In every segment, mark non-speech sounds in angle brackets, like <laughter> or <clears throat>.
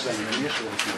никогда не вмешивался,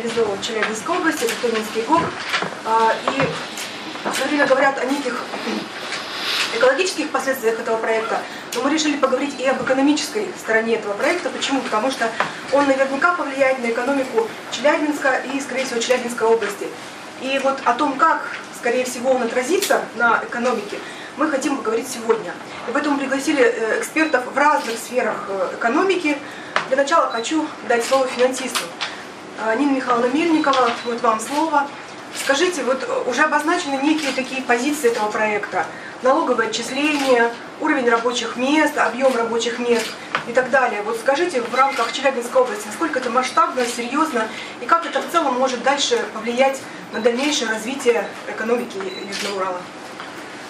реализовывать в Челябинской области, это Томинский ГОК. А, И все время говорят о неких экологических последствиях этого проекта, но мы решили поговорить и об экономической стороне этого проекта. Почему? Потому что он наверняка повлияет на экономику Челябинска и, скорее всего, Челябинской области. И вот о том, как, скорее всего, он отразится на экономике, мы хотим поговорить сегодня. И поэтому пригласили э, экспертов в разных сферах э, экономики. Для начала хочу дать слово финансисту. А, Нина Михайловна Мельникова, вот вам слово. Скажите, вот э, уже обозначены некие такие позиции этого проекта. Налоговое отчисление, уровень рабочих мест, объем рабочих мест и так далее. Вот скажите в рамках Челябинской области, насколько это масштабно, серьезно, и как это в целом может дальше повлиять на дальнейшее развитие экономики Южного Урала?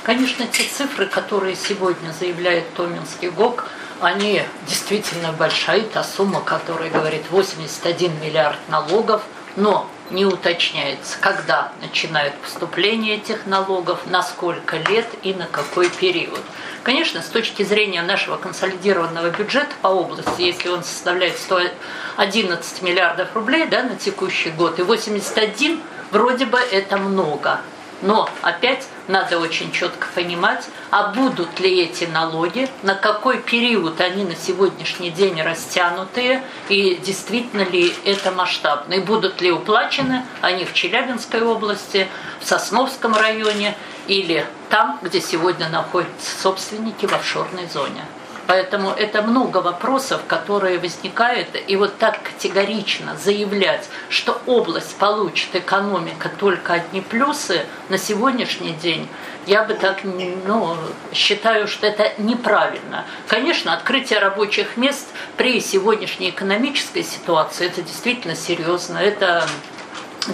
Конечно, те цифры, которые сегодня заявляет Томинский ГОК, они действительно большая. Та сумма, которая говорит 81 миллиард налогов, но не уточняется, когда начинают поступление этих налогов, на сколько лет и на какой период. Конечно, с точки зрения нашего консолидированного бюджета по области, если он составляет 111 миллиардов рублей да, на текущий год, и 81, вроде бы это много. Но опять надо очень четко понимать, а будут ли эти налоги, на какой период они на сегодняшний день растянутые, и действительно ли это масштабно, и будут ли уплачены они в Челябинской области, в Сосновском районе или там, где сегодня находятся собственники в офшорной зоне. Поэтому это много вопросов, которые возникают, и вот так категорично заявлять, что область получит экономика только одни плюсы на сегодняшний день, я бы так, ну, считаю, что это неправильно. Конечно, открытие рабочих мест при сегодняшней экономической ситуации, это действительно серьезно, это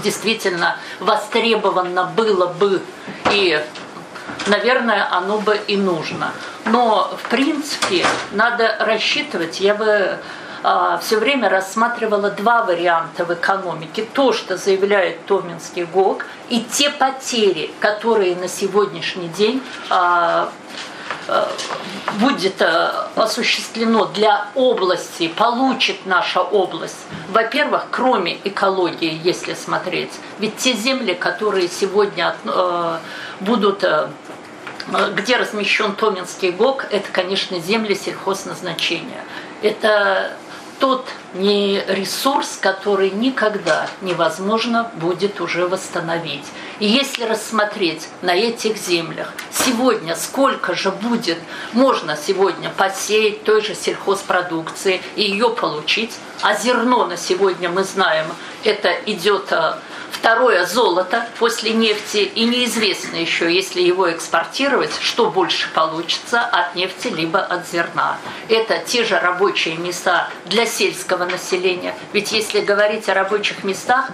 действительно востребовано было бы и наверное, оно бы и нужно. Но, в принципе, надо рассчитывать, я бы а, все время рассматривала два варианта в экономике. То, что заявляет Томинский ГОК, и те потери, которые на сегодняшний день а, будет э, осуществлено для области, получит наша область, во-первых, кроме экологии, если смотреть, ведь те земли, которые сегодня э, будут где размещен Томинский ГОК, это, конечно, земли сельхозназначения. Это тот не ресурс, который никогда невозможно будет уже восстановить. И если рассмотреть на этих землях, сегодня сколько же будет, можно сегодня посеять той же сельхозпродукции и ее получить, а зерно на сегодня мы знаем, это идет а, Второе – золото после нефти. И неизвестно еще, если его экспортировать, что больше получится от нефти либо от зерна. Это те же рабочие места для сельского населения. Ведь если говорить о рабочих местах,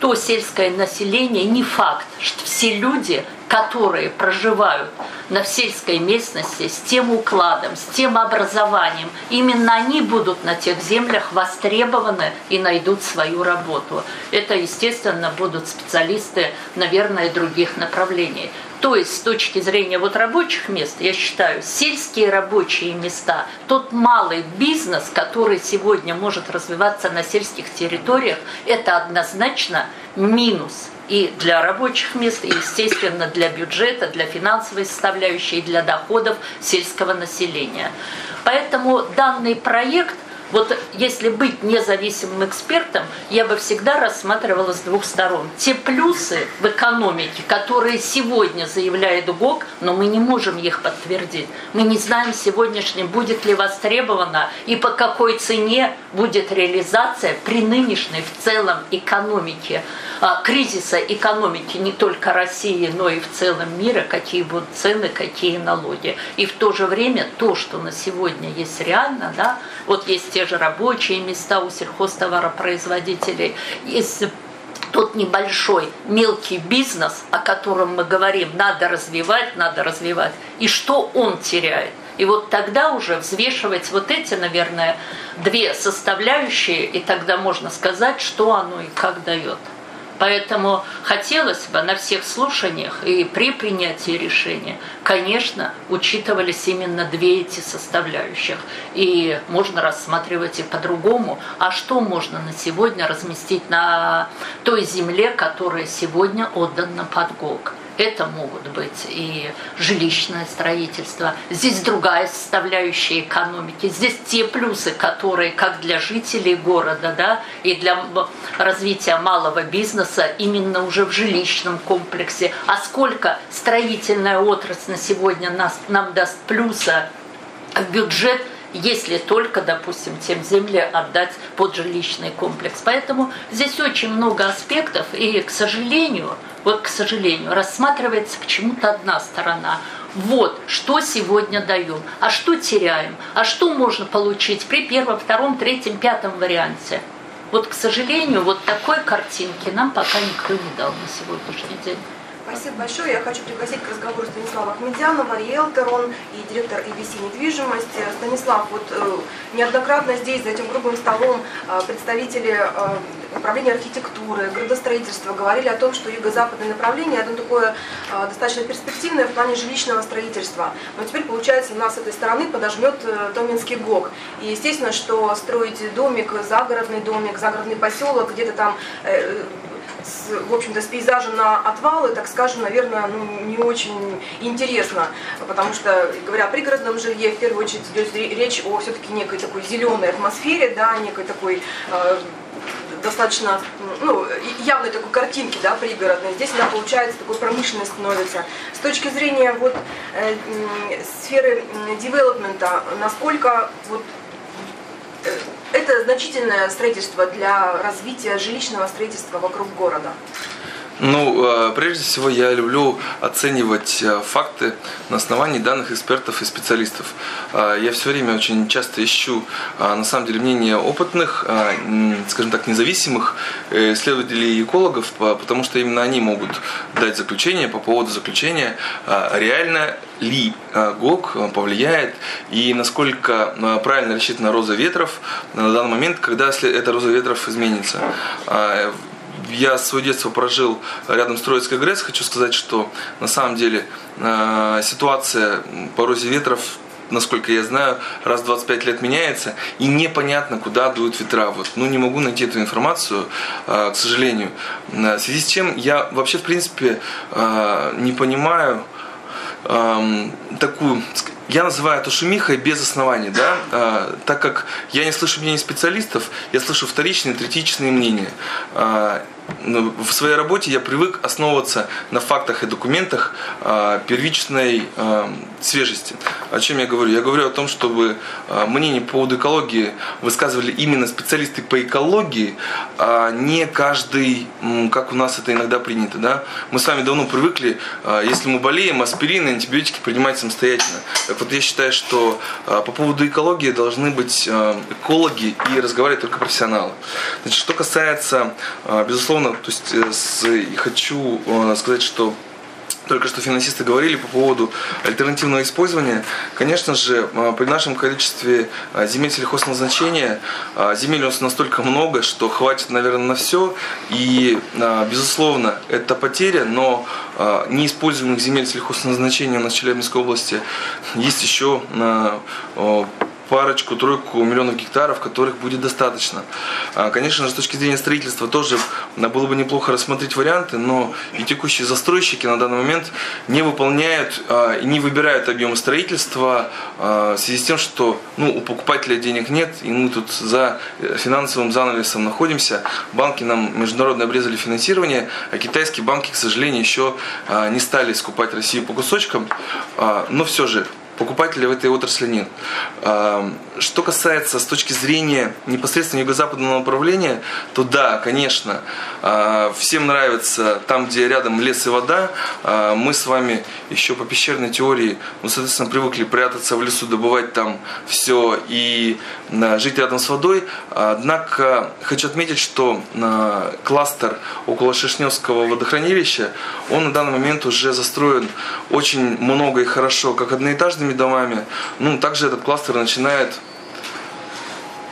то сельское население не факт, что все люди которые проживают на сельской местности с тем укладом, с тем образованием, именно они будут на тех землях востребованы и найдут свою работу. Это, естественно, будут специалисты, наверное, других направлений. То есть с точки зрения вот рабочих мест, я считаю, сельские рабочие места, тот малый бизнес, который сегодня может развиваться на сельских территориях, это однозначно минус и для рабочих мест, и, естественно, для бюджета, для финансовой составляющей, для доходов сельского населения. Поэтому данный проект вот если быть независимым экспертом, я бы всегда рассматривала с двух сторон. Те плюсы в экономике, которые сегодня заявляет ГОК, но мы не можем их подтвердить. Мы не знаем сегодняшнем, будет ли востребовано и по какой цене будет реализация при нынешней в целом экономике, а, кризиса экономики не только России, но и в целом мира, какие будут цены, какие налоги. И в то же время то, что на сегодня есть реально, да, вот есть те же рабочие места у сельхозтоваропроизводителей, есть тот небольшой мелкий бизнес, о котором мы говорим, надо развивать, надо развивать, и что он теряет. И вот тогда уже взвешивать вот эти, наверное, две составляющие, и тогда можно сказать, что оно и как дает. Поэтому хотелось бы на всех слушаниях и при принятии решения, конечно, учитывались именно две эти составляющих. И можно рассматривать и по-другому. А что можно на сегодня разместить на той земле, которая сегодня отдана под ГОК? Это могут быть и жилищное строительство. Здесь другая составляющая экономики. Здесь те плюсы, которые как для жителей города, да, и для развития малого бизнеса именно уже в жилищном комплексе. А сколько строительная отрасль на сегодня нас, нам даст плюса в бюджет – если только, допустим, тем земли отдать под жилищный комплекс. Поэтому здесь очень много аспектов, и, к сожалению, вот, к сожалению, рассматривается почему-то одна сторона. Вот, что сегодня даем, а что теряем, а что можно получить при первом, втором, третьем, пятом варианте. Вот, к сожалению, вот такой картинки нам пока никто не дал на сегодняшний день. Спасибо большое. Я хочу пригласить к разговору Станислава Ахмедянова, риэлтор он и директор EBC недвижимость. Станислав, вот э, неоднократно здесь, за этим круглым столом, э, представители э, управления архитектуры, градостроительства говорили о том, что юго-западное направление оно такое достаточно перспективное в плане жилищного строительства. Но теперь, получается, нас с этой стороны подожмет Томинский ГОК. И естественно, что строить домик, загородный домик, загородный поселок, где-то там с, в общем-то, с пейзажем на отвалы, так скажем, наверное, ну, не очень интересно, потому что, говоря о пригородном жилье, в первую очередь идет речь о все-таки некой такой зеленой атмосфере, да, некой такой э, достаточно ну, явной такой картинки да, пригородной. Здесь она получается такой промышленной становится. С точки зрения вот, э, сферы девелопмента, насколько вот, э, это значительное строительство для развития жилищного строительства вокруг города. Ну, э, прежде всего, я люблю оценивать э, факты на основании данных экспертов и специалистов. Э, я все время очень часто ищу, на самом деле, мнение опытных, скажем так, независимых исследователей и экологов, потому что именно они могут дать заключение по поводу заключения, реально ли ГОК повлияет и насколько правильно рассчитана роза ветров на данный момент, когда эта роза ветров изменится я свое детство прожил рядом с Троицкой ГРЭС. Хочу сказать, что на самом деле э, ситуация по розе ветров насколько я знаю, раз в 25 лет меняется, и непонятно, куда дуют ветра. Вот, ну, не могу найти эту информацию, э, к сожалению. В связи с чем я вообще, в принципе, э, не понимаю эм, такую, я называю это шумихой без оснований, да, а, так как я не слышу мнений специалистов, я слышу вторичные, третичные мнения. А, в своей работе я привык основываться на фактах и документах а, первичной а, свежести. О чем я говорю? Я говорю о том, чтобы а, мнение по поводу экологии высказывали именно специалисты по экологии, а не каждый, как у нас это иногда принято. Да? Мы с вами давно привыкли, если мы болеем, аспирин и антибиотики принимать самостоятельно. Так вот я считаю, что по поводу экологии должны быть экологи и разговаривать только профессионалы. Значит, что касается, безусловно, безусловно, то есть э, с, хочу э, сказать, что только что финансисты говорили по поводу альтернативного использования. Конечно же, э, при нашем количестве земель сельхозназначения, земель у нас настолько много, что хватит, наверное, на все. И, безусловно, это потеря, но неиспользуемых земель сельхозназначения у нас в Челябинской области есть еще парочку-тройку миллионов гектаров, которых будет достаточно. А, конечно с точки зрения строительства тоже было бы неплохо рассмотреть варианты, но и текущие застройщики на данный момент не выполняют а, и не выбирают объемы строительства а, в связи с тем, что ну, у покупателя денег нет, и мы тут за финансовым занавесом находимся. Банки нам международно обрезали финансирование, а китайские банки, к сожалению, еще не стали скупать Россию по кусочкам. Но все же покупателей в этой отрасли нет. Что касается с точки зрения непосредственно юго-западного направления, то да, конечно, а, всем нравится там, где рядом лес и вода. А, мы с вами еще по пещерной теории, ну, соответственно, привыкли прятаться в лесу, добывать там все и жить рядом с водой. Однако хочу отметить, что кластер около Шишневского водохранилища, он на данный момент уже застроен очень много и хорошо, как одноэтажными домами. Ну, также этот кластер начинает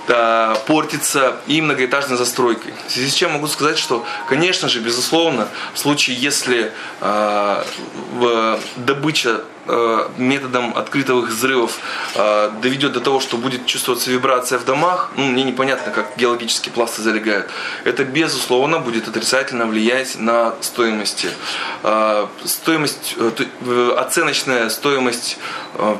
э, портится и многоэтажной застройкой. В связи с чем могу сказать, что, конечно же, безусловно, в случае, если э, в, добыча э, методом открытых взрывов э, доведет до того, что будет чувствоваться вибрация в домах, ну, мне непонятно, как геологические пласты залегают, это, безусловно, будет отрицательно влиять на стоимости. Э, стоимость, э, оценочная стоимость э,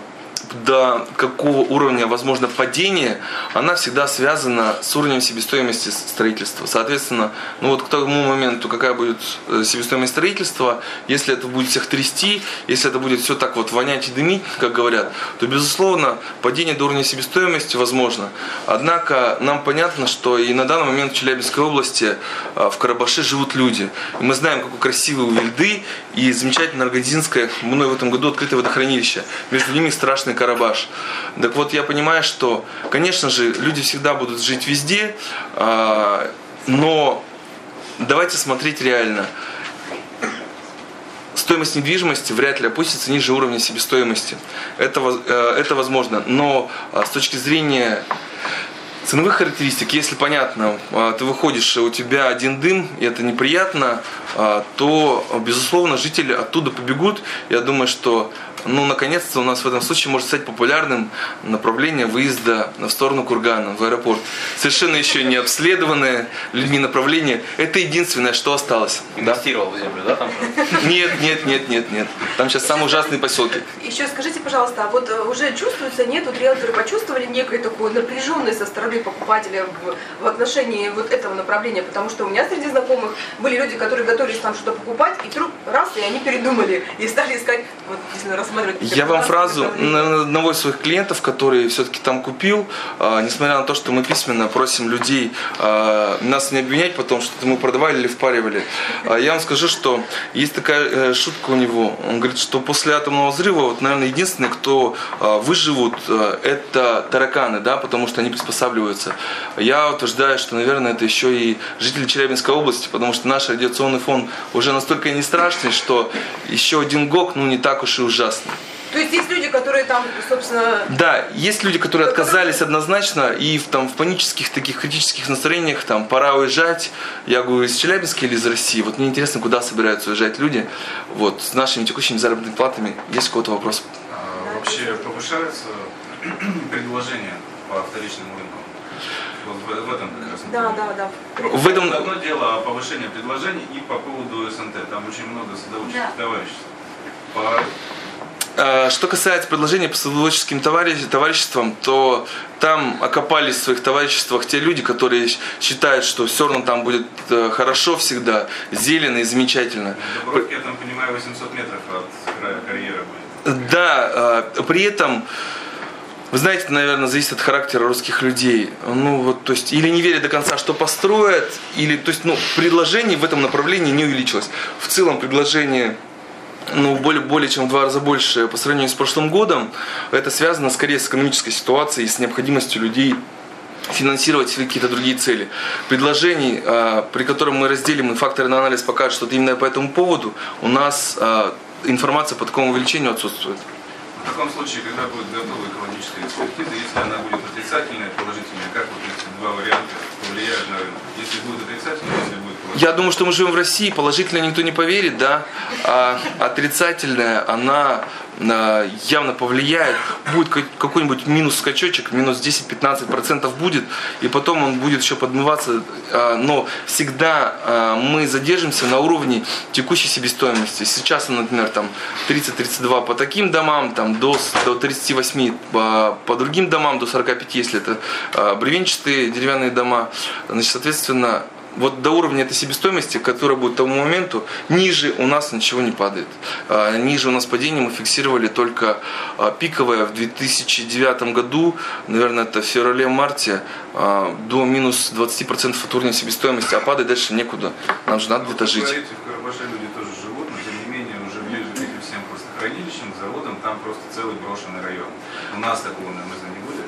до какого уровня возможно падение, она всегда связана с уровнем себестоимости строительства. Соответственно, ну вот к тому моменту, какая будет э, себестоимость строительства, если это будет всех трясти, если это будет все так вот вонять и дымить, как говорят, то, безусловно, падение до уровня себестоимости возможно. Однако нам понятно, что и на данный момент в Челябинской области, э, в Карабаше живут люди. И мы знаем, какой красивый у Вильды и замечательно Аргадинское, мной в этом году открытое водохранилище. Между ними страшный Карабаш. Так вот, я понимаю, что, конечно же, люди всегда будут жить везде, а, но давайте смотреть реально. Стоимость недвижимости вряд ли опустится ниже уровня себестоимости. Это, э, это возможно. Но а, с точки зрения ценовых характеристик, если понятно, а, ты выходишь, у тебя один дым, и это неприятно, то, безусловно, жители оттуда побегут. Я думаю, что ну, наконец-то у нас в этом случае может стать популярным направление выезда в сторону Кургана, в аэропорт. Совершенно еще не обследованное людьми направление. Это единственное, что осталось. Инвестировал да? в землю, да? Там нет, нет, нет, нет, нет. Там сейчас самые ужасные поселки. Еще скажите, пожалуйста, а вот э, уже чувствуется, нет, вот риэлторы почувствовали некую такую напряженность со стороны покупателя в, в отношении вот этого направления? Потому что у меня среди знакомых были люди, которые готовились там что-то покупать, и вдруг раз, и они передумали, и стали искать, вот, действительно, я вам фразу одного из своих клиентов, который все-таки там купил, а, несмотря на то, что мы письменно просим людей а, нас не обвинять потом, что мы продавали или впаривали, а, я вам скажу, что есть такая э, шутка у него. Он говорит, что после атомного взрыва, вот, наверное, единственные, кто выживут, это тараканы, да, потому что они приспосабливаются. Я утверждаю, что, наверное, это еще и жители Челябинской области, потому что наш радиационный фон уже настолько не страшный, что еще один ГОК, ну, не так уж и ужасный. То есть есть люди, которые там, собственно, Да, есть люди, которые отказались однозначно и в, там, в панических таких критических настроениях, там, пора уезжать. Я говорю, из Челябинска или из России. Вот мне интересно, куда собираются уезжать люди. Вот, с нашими текущими заработными платами. Есть у кого-то вопрос? А вообще повышается <clears throat> предложение по вторичному рынку? Вот в, в этом как раз. да, да, да. В этом... Одно дело повышение предложений и по поводу СНТ. Там очень много садоводческих Да. товариществ. По Что касается предложений по товарищ- товариществам, то там окопались в своих товариществах те люди, которые считают, что все равно там будет э, хорошо всегда, зелено и замечательно. в Дубровке, я там понимаю, 800 метров от края карьера будет. Да, э, при этом, вы знаете, наверное, зависит от характера русских людей. Ну вот, то есть, или не верят до конца, что построят, или, то есть, ну, предложений в этом направлении не увеличилось. В целом предложение ну, более, более чем в два раза больше по сравнению с прошлым годом. Это связано скорее с экономической ситуацией, с необходимостью людей финансировать какие-то другие цели. Предложений, а, при котором мы разделим и на анализ покажут, что именно по этому поводу, у нас а, информация по такому увеличению отсутствует. В таком случае, когда будет готова экологическая экспертиза, если она будет отрицательная, положительная, как вот эти два варианта повлияют на рынок? Если будет отрицательная, если? Я думаю, что мы живем в России, положительно никто не поверит, да, а отрицательная, она а, явно повлияет, будет ка- какой-нибудь минус скачочек, минус 10-15% будет, и потом он будет еще подмываться, а, но всегда а, мы задержимся на уровне текущей себестоимости. Сейчас, например, там 30-32 по таким домам, там до, до 38 по, по другим домам, до 45, если это бревенчатые деревянные дома, значит, соответственно, вот до уровня этой себестоимости, которая будет к тому моменту, ниже у нас ничего не падает. А, Ниже у нас падение мы фиксировали только а, пиковое в 2009 году, наверное, это в феврале-марте, а, до минус 20% от уровня себестоимости, а падать дальше некуда. Нам же надо где-то Вы жить. говорите, в Карабаше люди тоже живут, но тем не менее уже ближе к всем просто хранилищам, заводам, там просто целый брошенный район. У нас такого, на мой взгляд, не будет.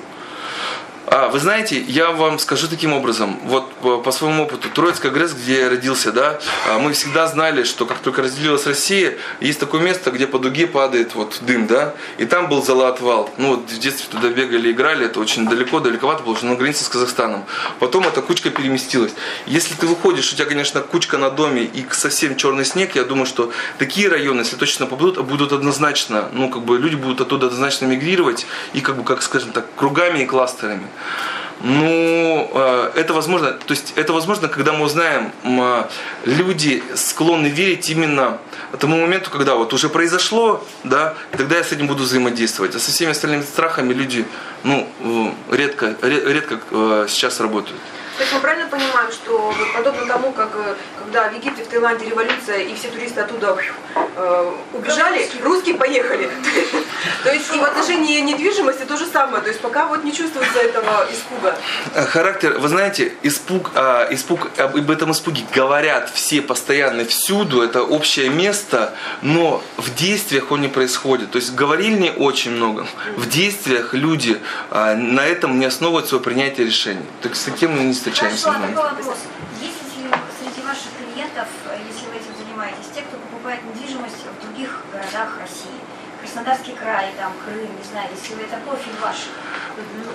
А, вы знаете, я вам скажу таким образом, вот по, по своему опыту, Троицкая ГРЭС, где я родился, да, а, мы всегда знали, что как только разделилась Россия, есть такое место, где по дуге падает вот дым, да, и там был зала-отвал. Ну вот в детстве туда бегали, играли, это очень далеко, далековато, потому что на границе с Казахстаном. Потом эта кучка переместилась. Если ты выходишь, у тебя, конечно, кучка на доме и совсем черный снег, я думаю, что такие районы, если точно попадут, будут однозначно, ну как бы люди будут оттуда однозначно мигрировать и как бы, как скажем так, кругами и кластерами. Ну, э, это возможно, то есть это возможно, когда мы узнаем, э, люди склонны верить именно тому моменту, когда вот уже произошло, да, тогда я с этим буду взаимодействовать. А со всеми остальными страхами люди, ну, э, редко, ре- редко сейчас работают. То есть мы правильно понимаем, что подобно тому, как когда в Египте, в Таиланде революция, и все туристы оттуда э, убежали, русские поехали. <laughs> То есть и в отношении недвижимости то же самое. То есть пока вот не чувствуется этого испуга. Э, Характер, вы знаете, испуг, а, испуг, об об этом испуге говорят все постоянно всюду, это общее место, но в действиях он не происходит. То есть говорильни очень много, в действиях люди а, на этом не основывают свое принятие решений. Так с таким мы не встречаемся. Хорошо, а такой вопрос. Есть ли среди- среди ваших клиентов, э, если вы этим занимаетесь, те, кто покупает недвижимость в других городах России? Краснодарский край, там, Крым, не знаю, если это профиль ваш.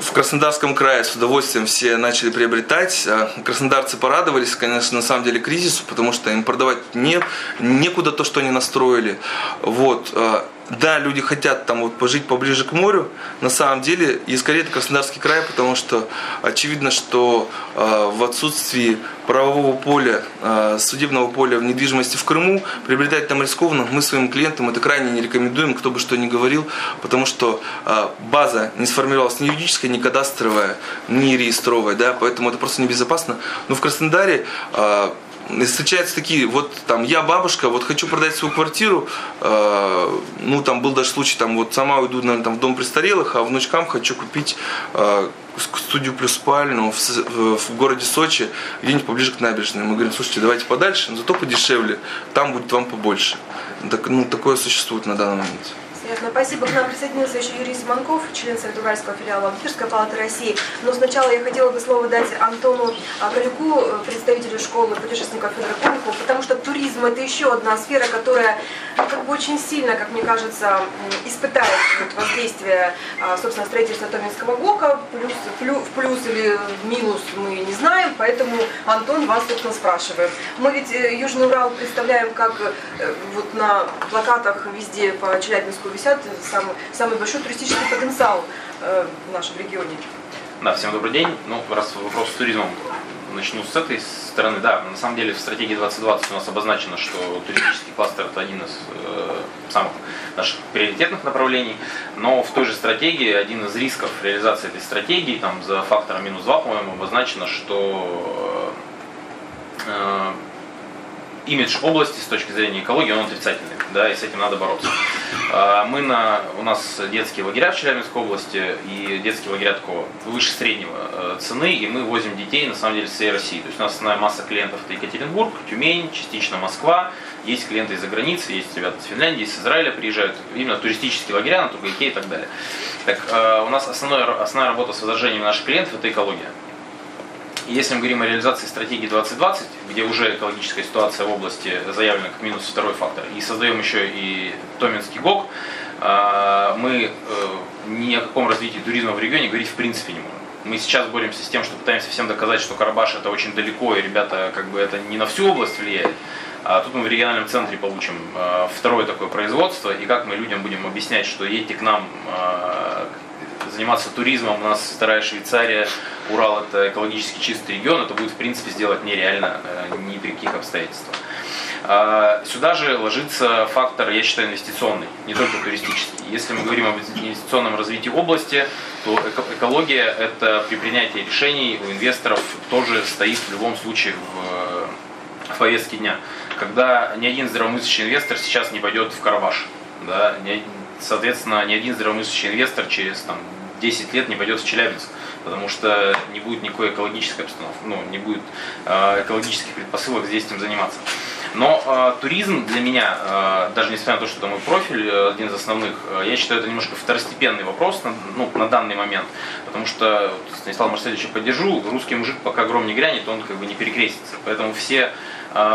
В Краснодарском крае с удовольствием все начали приобретать. А Краснодарцы порадовались, конечно, на самом деле кризису, потому что им продавать не, некуда то, что они настроили. Вот. Да, люди хотят там вот пожить поближе к морю. На самом деле, и скорее это Краснодарский край, потому что очевидно, что а, в отсутствии правового поля, а, судебного поля в недвижимости в Крыму, приобретать там рискованно. Мы своим клиентам это крайне не рекомендуем, кто бы что ни говорил, потому что а, база не сформировалась ни юридическая, ни кадастровая, ни реестровая, да, поэтому это просто небезопасно. Но в Краснодаре а, встречаются такие, вот там я бабушка, вот хочу продать свою квартиру, э, ну там был даже случай, там вот сама уйду, наверное, там в дом престарелых, а внучкам хочу купить э, студию плюс спальню в, в- в городе Сочи, где-нибудь поближе к набережной. Мы говорим, слушайте, давайте подальше, но зато подешевле, там будет вам побольше. Так, ну, такое существует на данный момент. Понятно. Спасибо. К нам присоединился еще Юрий Симонков, член Совета Уральского филиала Бутырской палаты России. Но сначала я хотела бы слово дать Антону Калюку, представителю школы путешественников Федора Конку, потому что туризм – это еще одна сфера, которая как бы очень сильно, как мне кажется, испытает вот, воздействие, а, собственно, строительства Томинского блока. Плюс, в плюс или в минус мы не знаем, поэтому, Антон, вас, собственно, спрашиваем. Мы ведь э, Южный Урал представляем как э, вот на плакатах везде по Челябинскую 50 самый, самый большой туристический потенциал э, в нашем регионе. Да, всем добрый день. Ну, раз вопрос с туризмом начну с этой стороны. Да, на самом деле в стратегии 2020 у нас обозначено, что туристический кластер это один из э, самых наших приоритетных направлений, но в той же стратегии один из рисков реализации этой стратегии, там за фактором минус 2, по-моему, обозначено, что э, имидж области с точки зрения экологии, он отрицательный, да, и с этим надо бороться. А, мы на, у нас детские лагеря в Челябинской области, и детские лагеря такого выше среднего э, цены, и мы возим детей, на самом деле, с всей России. То есть у нас основная масса клиентов это Екатеринбург, Тюмень, частично Москва, есть клиенты из-за границы, есть ребята из Финляндии, из Израиля приезжают, именно туристические лагеря на Тугайке и так далее. Так, э, у нас основная, основная работа с возражением наших клиентов это экология. Если мы говорим о реализации стратегии 2020, где уже экологическая ситуация в области заявлена как минус второй фактор, и создаем еще и Томинский ГОК, а, мы э, ни о каком развитии туризма в регионе говорить в принципе не можем. Мы сейчас боремся с тем, что пытаемся всем доказать, что Карабаш это очень далеко, и ребята, как бы это не на всю область влияет. А тут мы в региональном центре получим э, второе такое производство, и как мы людям будем объяснять, что едьте к нам э, заниматься туризмом. У нас вторая Швейцария, Урал это экологически чистый регион, это будет в принципе сделать нереально э, ни при каких обстоятельствах. А, сюда же ложится фактор, я считаю, инвестиционный, не только туристический. Если мы говорим об инвестиционном развитии области, то экология – это при принятии решений у инвесторов тоже стоит в любом случае в, повестке дня. Когда ни один здравомыслящий инвестор сейчас не пойдет в Карабаш, да, соответственно, ни один здравомыслящий инвестор через там, 10 лет не пойдет в Челябинск, потому что не будет никакой экологической обстановки, ну, не будет э, экологических предпосылок здесь этим заниматься. Но э, туризм для меня, э, даже несмотря на то, что это мой профиль, э, один из основных, э, я считаю, это немножко второстепенный вопрос на, ну, на данный момент. Потому что Станислава Марселевича поддержу, русский мужик пока гром не грянет, он как бы не перекрестится. Поэтому все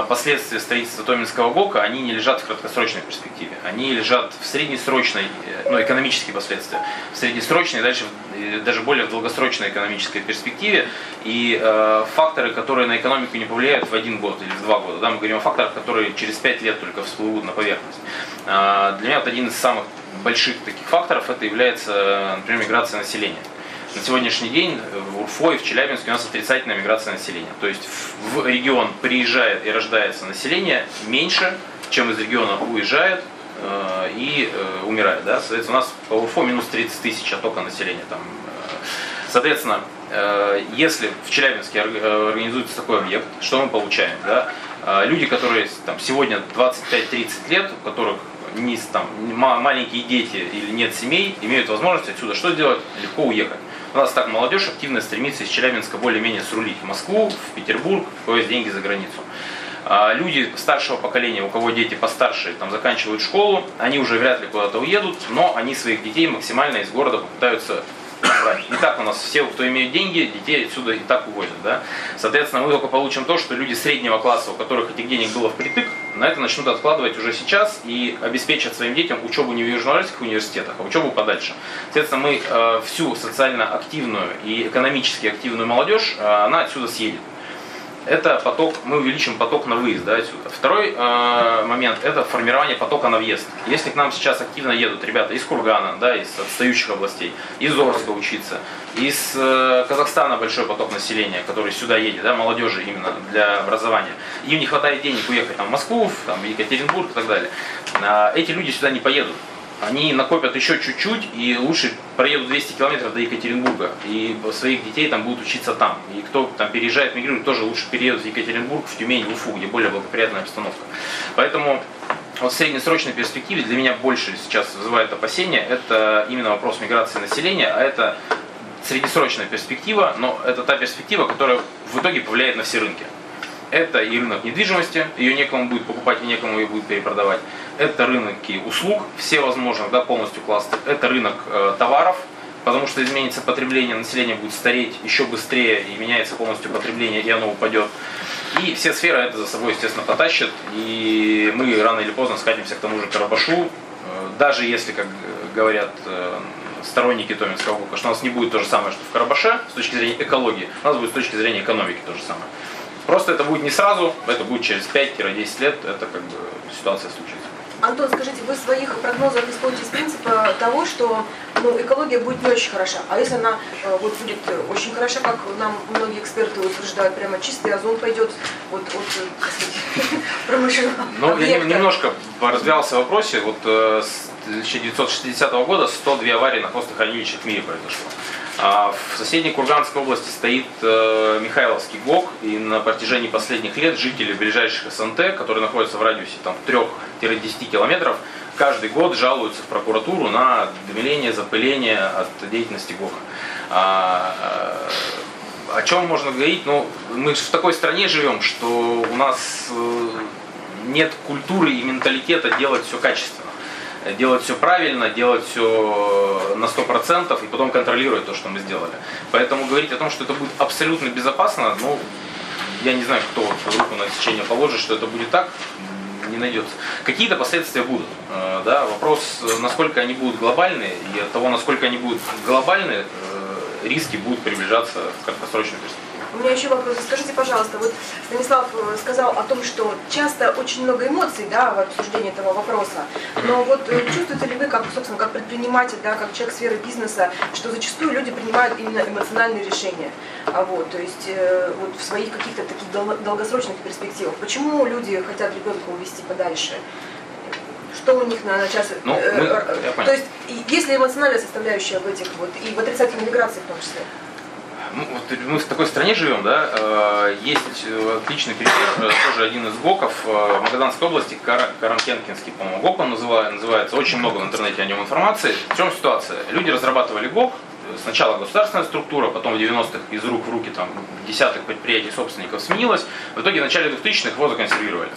последствия строительства Томинского ГОКа, они не лежат в краткосрочной перспективе. Они лежат в среднесрочной, э, ну, экономические последствия, в среднесрочной, дальше даже более в долгосрочной экономической перспективе. И э, факторы, которые на экономику не повлияют в один год или в два года. Да, мы говорим о факторах, которые через пять лет только всплывут на поверхность. Э, для меня это один из самых больших таких факторов, это является, например, миграция населения. На сегодняшний день в Урфо и в Челябинске у нас отрицательная миграция населения. То есть в регион приезжает и рождается население меньше, чем из региона уезжает э, и э, умирает. Да? Соответственно, у нас по Урфо минус 30 тысяч оттока населения. Там, э, соответственно, если в Челябинске организуется такой объект, что мы получаем? Да? Люди, которые там, сегодня 25-30 лет, у которых не, там, маленькие дети или нет семей, имеют возможность отсюда что сделать? Легко уехать. У нас так молодежь активно стремится из Челябинска более-менее срулить в Москву, в Петербург, повезть деньги за границу. А люди старшего поколения, у кого дети постарше, там заканчивают школу, они уже вряд ли куда-то уедут, но они своих детей максимально из города попытаются брать. И так у нас все, кто имеет деньги, детей отсюда и так увозят. Да? Соответственно, мы только получим то, что люди среднего класса, у которых этих денег было впритык, на это начнут откладывать уже сейчас и обеспечат своим детям учебу не в южноуральских университетах, а учебу подальше. Соответственно, мы э, всю социально активную и экономически активную молодежь, э, она отсюда съедет это поток, мы увеличим поток на выезд да, отсюда. Второй э, момент – это формирование потока на въезд. Если к нам сейчас активно едут ребята из Кургана, да, из отстающих областей, из Орска учиться, из э, Казахстана большой поток населения, который сюда едет, да, молодежи именно для образования, им не хватает денег уехать там, в Москву, там, Екатеринбург и так далее, э, эти люди сюда не поедут они накопят еще чуть-чуть и лучше проедут 200 километров до Екатеринбурга и своих детей там будут учиться там. И кто там переезжает, мигрирует, тоже лучше переедут в Екатеринбург, в Тюмень, в Уфу, где более благоприятная обстановка. Поэтому вот в среднесрочной перспективе для меня больше сейчас вызывает опасения, это именно вопрос миграции населения, а это среднесрочная перспектива, но это та перспектива, которая в итоге повлияет на все рынки. Это и рынок недвижимости, ее некому будет покупать и некому ее будет перепродавать. это рынки услуг, все возможных, да, полностью кластеры, это рынок э, товаров, потому что изменится потребление, население будет стареть еще быстрее и меняется полностью потребление, и оно упадет. И все сферы это за собой, естественно, потащат, и мы рано или поздно скатимся к тому же Карабашу, э, даже если, как говорят э, сторонники Томинского ГУКа, что у нас не будет то же самое, что в Карабаше, с точки зрения экологии, у нас будет с точки зрения экономики то же самое. Просто это будет не сразу, это будет через 5-10 лет, это как бы ситуация случится. Антон, скажите, вы в своих прогнозах исходите из принципа того, что ну, экология будет не очень хороша. А если она э, вот, будет очень хороша, как нам многие эксперты утверждают, прямо чистый озон пойдет вот, от <laughs> промышленного Ну, я немножко развивался в вопросе. Вот э, с 1960 года 102 аварии на хвостохранилищах в мире произошло. А в соседней Курганской области стоит э, Михайловский ГОК, и на протяжении последних лет жители ближайших СНТ, которые находятся в радиусе там, 3-10 километров, каждый год жалуются в прокуратуру на домиление, запыление от деятельности ГОКа. А, о чем можно говорить? Ну, мы в такой стране живем, что у нас э, нет культуры и менталитета делать все качественно делать все правильно, делать все на 100% и потом контролировать то, что мы сделали. Поэтому говорить о том, что это будет абсолютно безопасно, ну, я не знаю, кто руку на сечение положит, что это будет так, не найдется. Какие-то последствия будут. Э, да? Вопрос, насколько они будут глобальные, и от того, насколько они будут глобальные, э, риски будут приближаться в краткосрочной перспективе. У меня еще вопрос. Скажите, пожалуйста, вот Станислав э, сказал о том, что часто очень много эмоций да, в обсуждении этого вопроса. Но вот э, чувствуете ли вы, как, собственно, как предприниматель, да, как человек сферы бизнеса, что зачастую люди принимают именно эмоциональные решения? А вот, то есть э, вот в своих каких-то таких долгосрочных перспективах. Почему люди хотят ребенка увести подальше? что у них на, на час. Ну, мы, э, то есть, есть ли эмоциональная составляющая в этих вот, и в отрицательной миграции в том числе? Ну, вот мы в такой стране живем, да, э, есть э, отличный пример, э, тоже один из ГОКов Магаданской области, Кар Каранкенкинский, по-моему, ГОК он называется, очень много в интернете о нем информации. В чем ситуация? Люди разрабатывали ГОК, сначала государственная структура, потом в 90-х из рук в руки там десятых предприятий собственников сменилась, в итоге в начале 2000-х его законсервировали.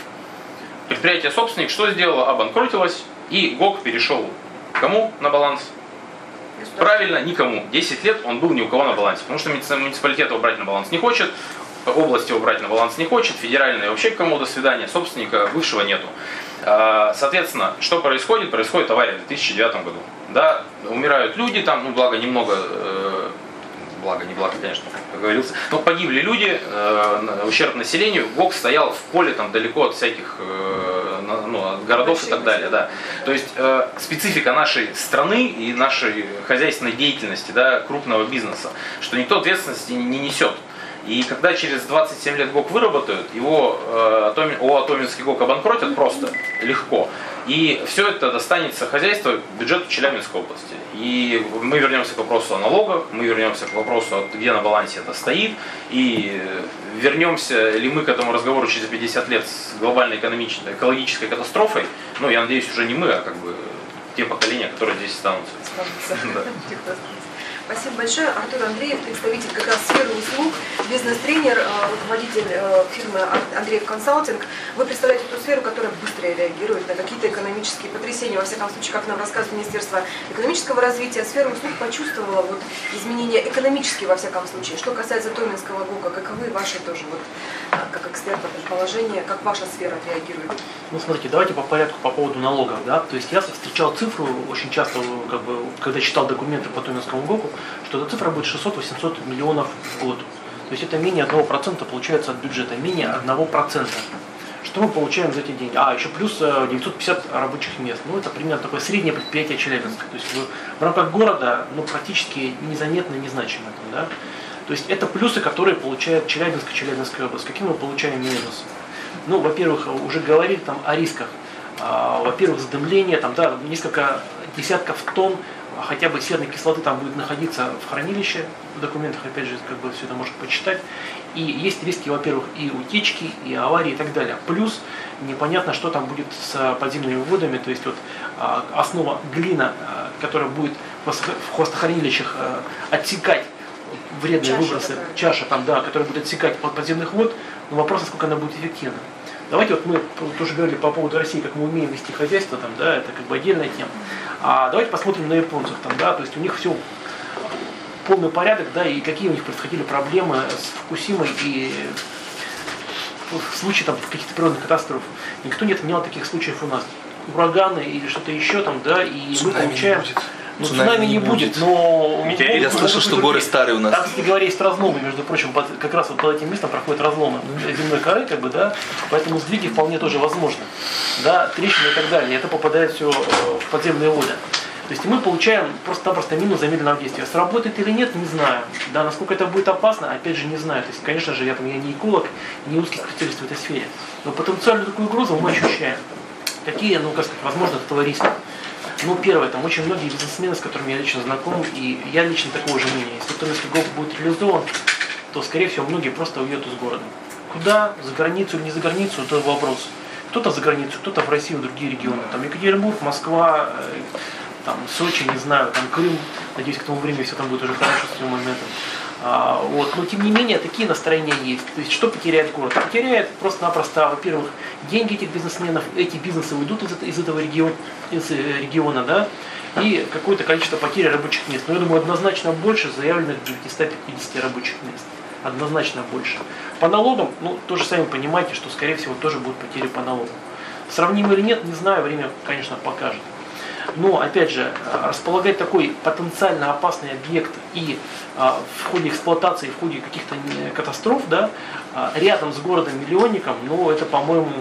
Предприятие собственник что сделало? Обанкротилось, и ГОК перешел кому на баланс? Правильно, никому. 10 лет он был ни у кого на балансе. Потому что муниципалитет его брать на баланс не хочет, область его брать на баланс не хочет, федеральная вообще кому до свидания, собственника бывшего нету. А, соответственно, что происходит? Происходит авария в 2009 году. Да, умирают люди, там, ну, благо немного э, благо, не благо, конечно, говорился. Но погибли люди, э, ущерб населению. ГОК стоял в поле там далеко от всяких э, ну, от городов и так далее. Да. То есть э, специфика нашей страны и нашей хозяйственной деятельности, да, крупного бизнеса, что никто ответственности не несет. И когда через 27 лет ГОК выработают, его э, о, Атоминский ГОК обанкротят просто, легко. И все это достанется хозяйству, бюджету Челябинской области. И мы вернемся к вопросу о налогах, мы вернемся к вопросу, где на балансе это стоит, и вернемся ли мы к этому разговору через 50 лет с глобальной экономической, экологической катастрофой, ну, я надеюсь, уже не мы, а как бы те поколения, которые здесь останутся. <laughs> Спасибо большое. Артур Андреев, представитель как раз сферы услуг, бизнес-тренер, э, руководитель э, фирмы Андреев Консалтинг. Вы представляете ту сферу, которая быстро реагирует на какие-то экономические потрясения. Во всяком случае, как нам рассказывает Министерство экономического развития, сфера услуг почувствовала вот изменения экономические во всяком случае. Что касается Томинского ГУКа, каковы ваши тоже, вот, э, как эксперта, предположения, как ваша сфера реагирует? Ну, смотрите, давайте по порядку по поводу налогов. Да? То есть я встречал цифру очень часто, как бы, когда читал документы по Томинскому ГОКу, что эта цифра будет 600-800 миллионов в год. То есть это менее 1% получается от бюджета, менее 1%. Что мы получаем за эти деньги? А, еще плюс 950 э, рабочих мест. Ну, это примерно такое среднее предприятие Челябинска. То есть в, рамках города ну, практически незаметно, незначимо. Да? То есть это плюсы, которые получает Челябинск и Челябинская область. Какие мы получаем минусы? Ну, во-первых, уже говорили там о рисках. А, во-первых, задымление, там, да, несколько десятков тонн хотя бы серной кислоты там будет находиться в хранилище, в документах, опять же, как бы все это можно почитать. И есть риски, во-первых, и утечки, и аварии и так далее. Плюс непонятно, что там будет с подземными водами, то есть вот а, основа глина, а, которая будет в хвостохранилищах отсекать вредные чаша выбросы, такая. чаша там, да, которая будет отсекать под подземных вод, но вопрос, насколько она будет эффективна. Давайте вот мы тоже говорили по поводу России, как мы умеем вести хозяйство, там, да, это как бы отдельная тема. А давайте посмотрим на японцев, там, да, то есть у них все полный порядок, да, и какие у них происходили проблемы с Фукусимой и в случае там каких-то природных катастроф. Никто не отменял таких случаев у нас. Ураганы или что-то еще там, да, и Цунами мы получаем... не будет. Ну, цунами, не будет, но... Метеорит. Я могут слышал, что горы старые у нас. Там, кстати говоря, есть разломы, между прочим, под- как раз вот под этим местом проходят разломы земной коры, как бы, да, поэтому сдвиги вполне тоже возможны, да, трещины и так далее, и это попадает все в подземные воды. То есть мы получаем просто-напросто минус замедленного действия. Сработает или нет, не знаю. Да, насколько это будет опасно, опять же, не знаю. То есть, конечно же, я, там, я не эколог, не узкий специалист в этой сфере. Но потенциальную такую угрозу мы ощущаем. Какие, ну, как сказать, возможно, от этого риска? Ну, первое, там очень многие бизнесмены, с которыми я лично знаком, и я лично такого же мнения. Если Томский ГОП будет реализован, то, скорее всего, многие просто уедут из города. Куда? За границу или не за границу, это вопрос. Кто-то за границу, кто-то в Россию, в другие регионы. Там Екатеринбург, Москва, э, там Сочи, не знаю, там Крым. Надеюсь, к тому времени все там будет уже хорошо с этим моментом. А, вот. Но тем не менее, такие настроения есть. То есть, что потеряет город? Потеряет просто-напросто, во-первых, деньги этих бизнесменов, эти бизнесы уйдут из, из этого региона, из э, региона, да, и какое-то количество потерь рабочих мест. Но я думаю, однозначно больше заявленных 950 рабочих мест. Однозначно больше. По налогам, ну, тоже сами понимаете, что, скорее всего, тоже будут потери по налогам. Сравнимо или нет, не знаю, время, конечно, покажет. Но, опять же, э, располагать такой потенциально опасный объект и а, в ходе эксплуатации, в ходе каких-то не- катастроф, да, рядом с городом-миллионником, ну, это, по-моему,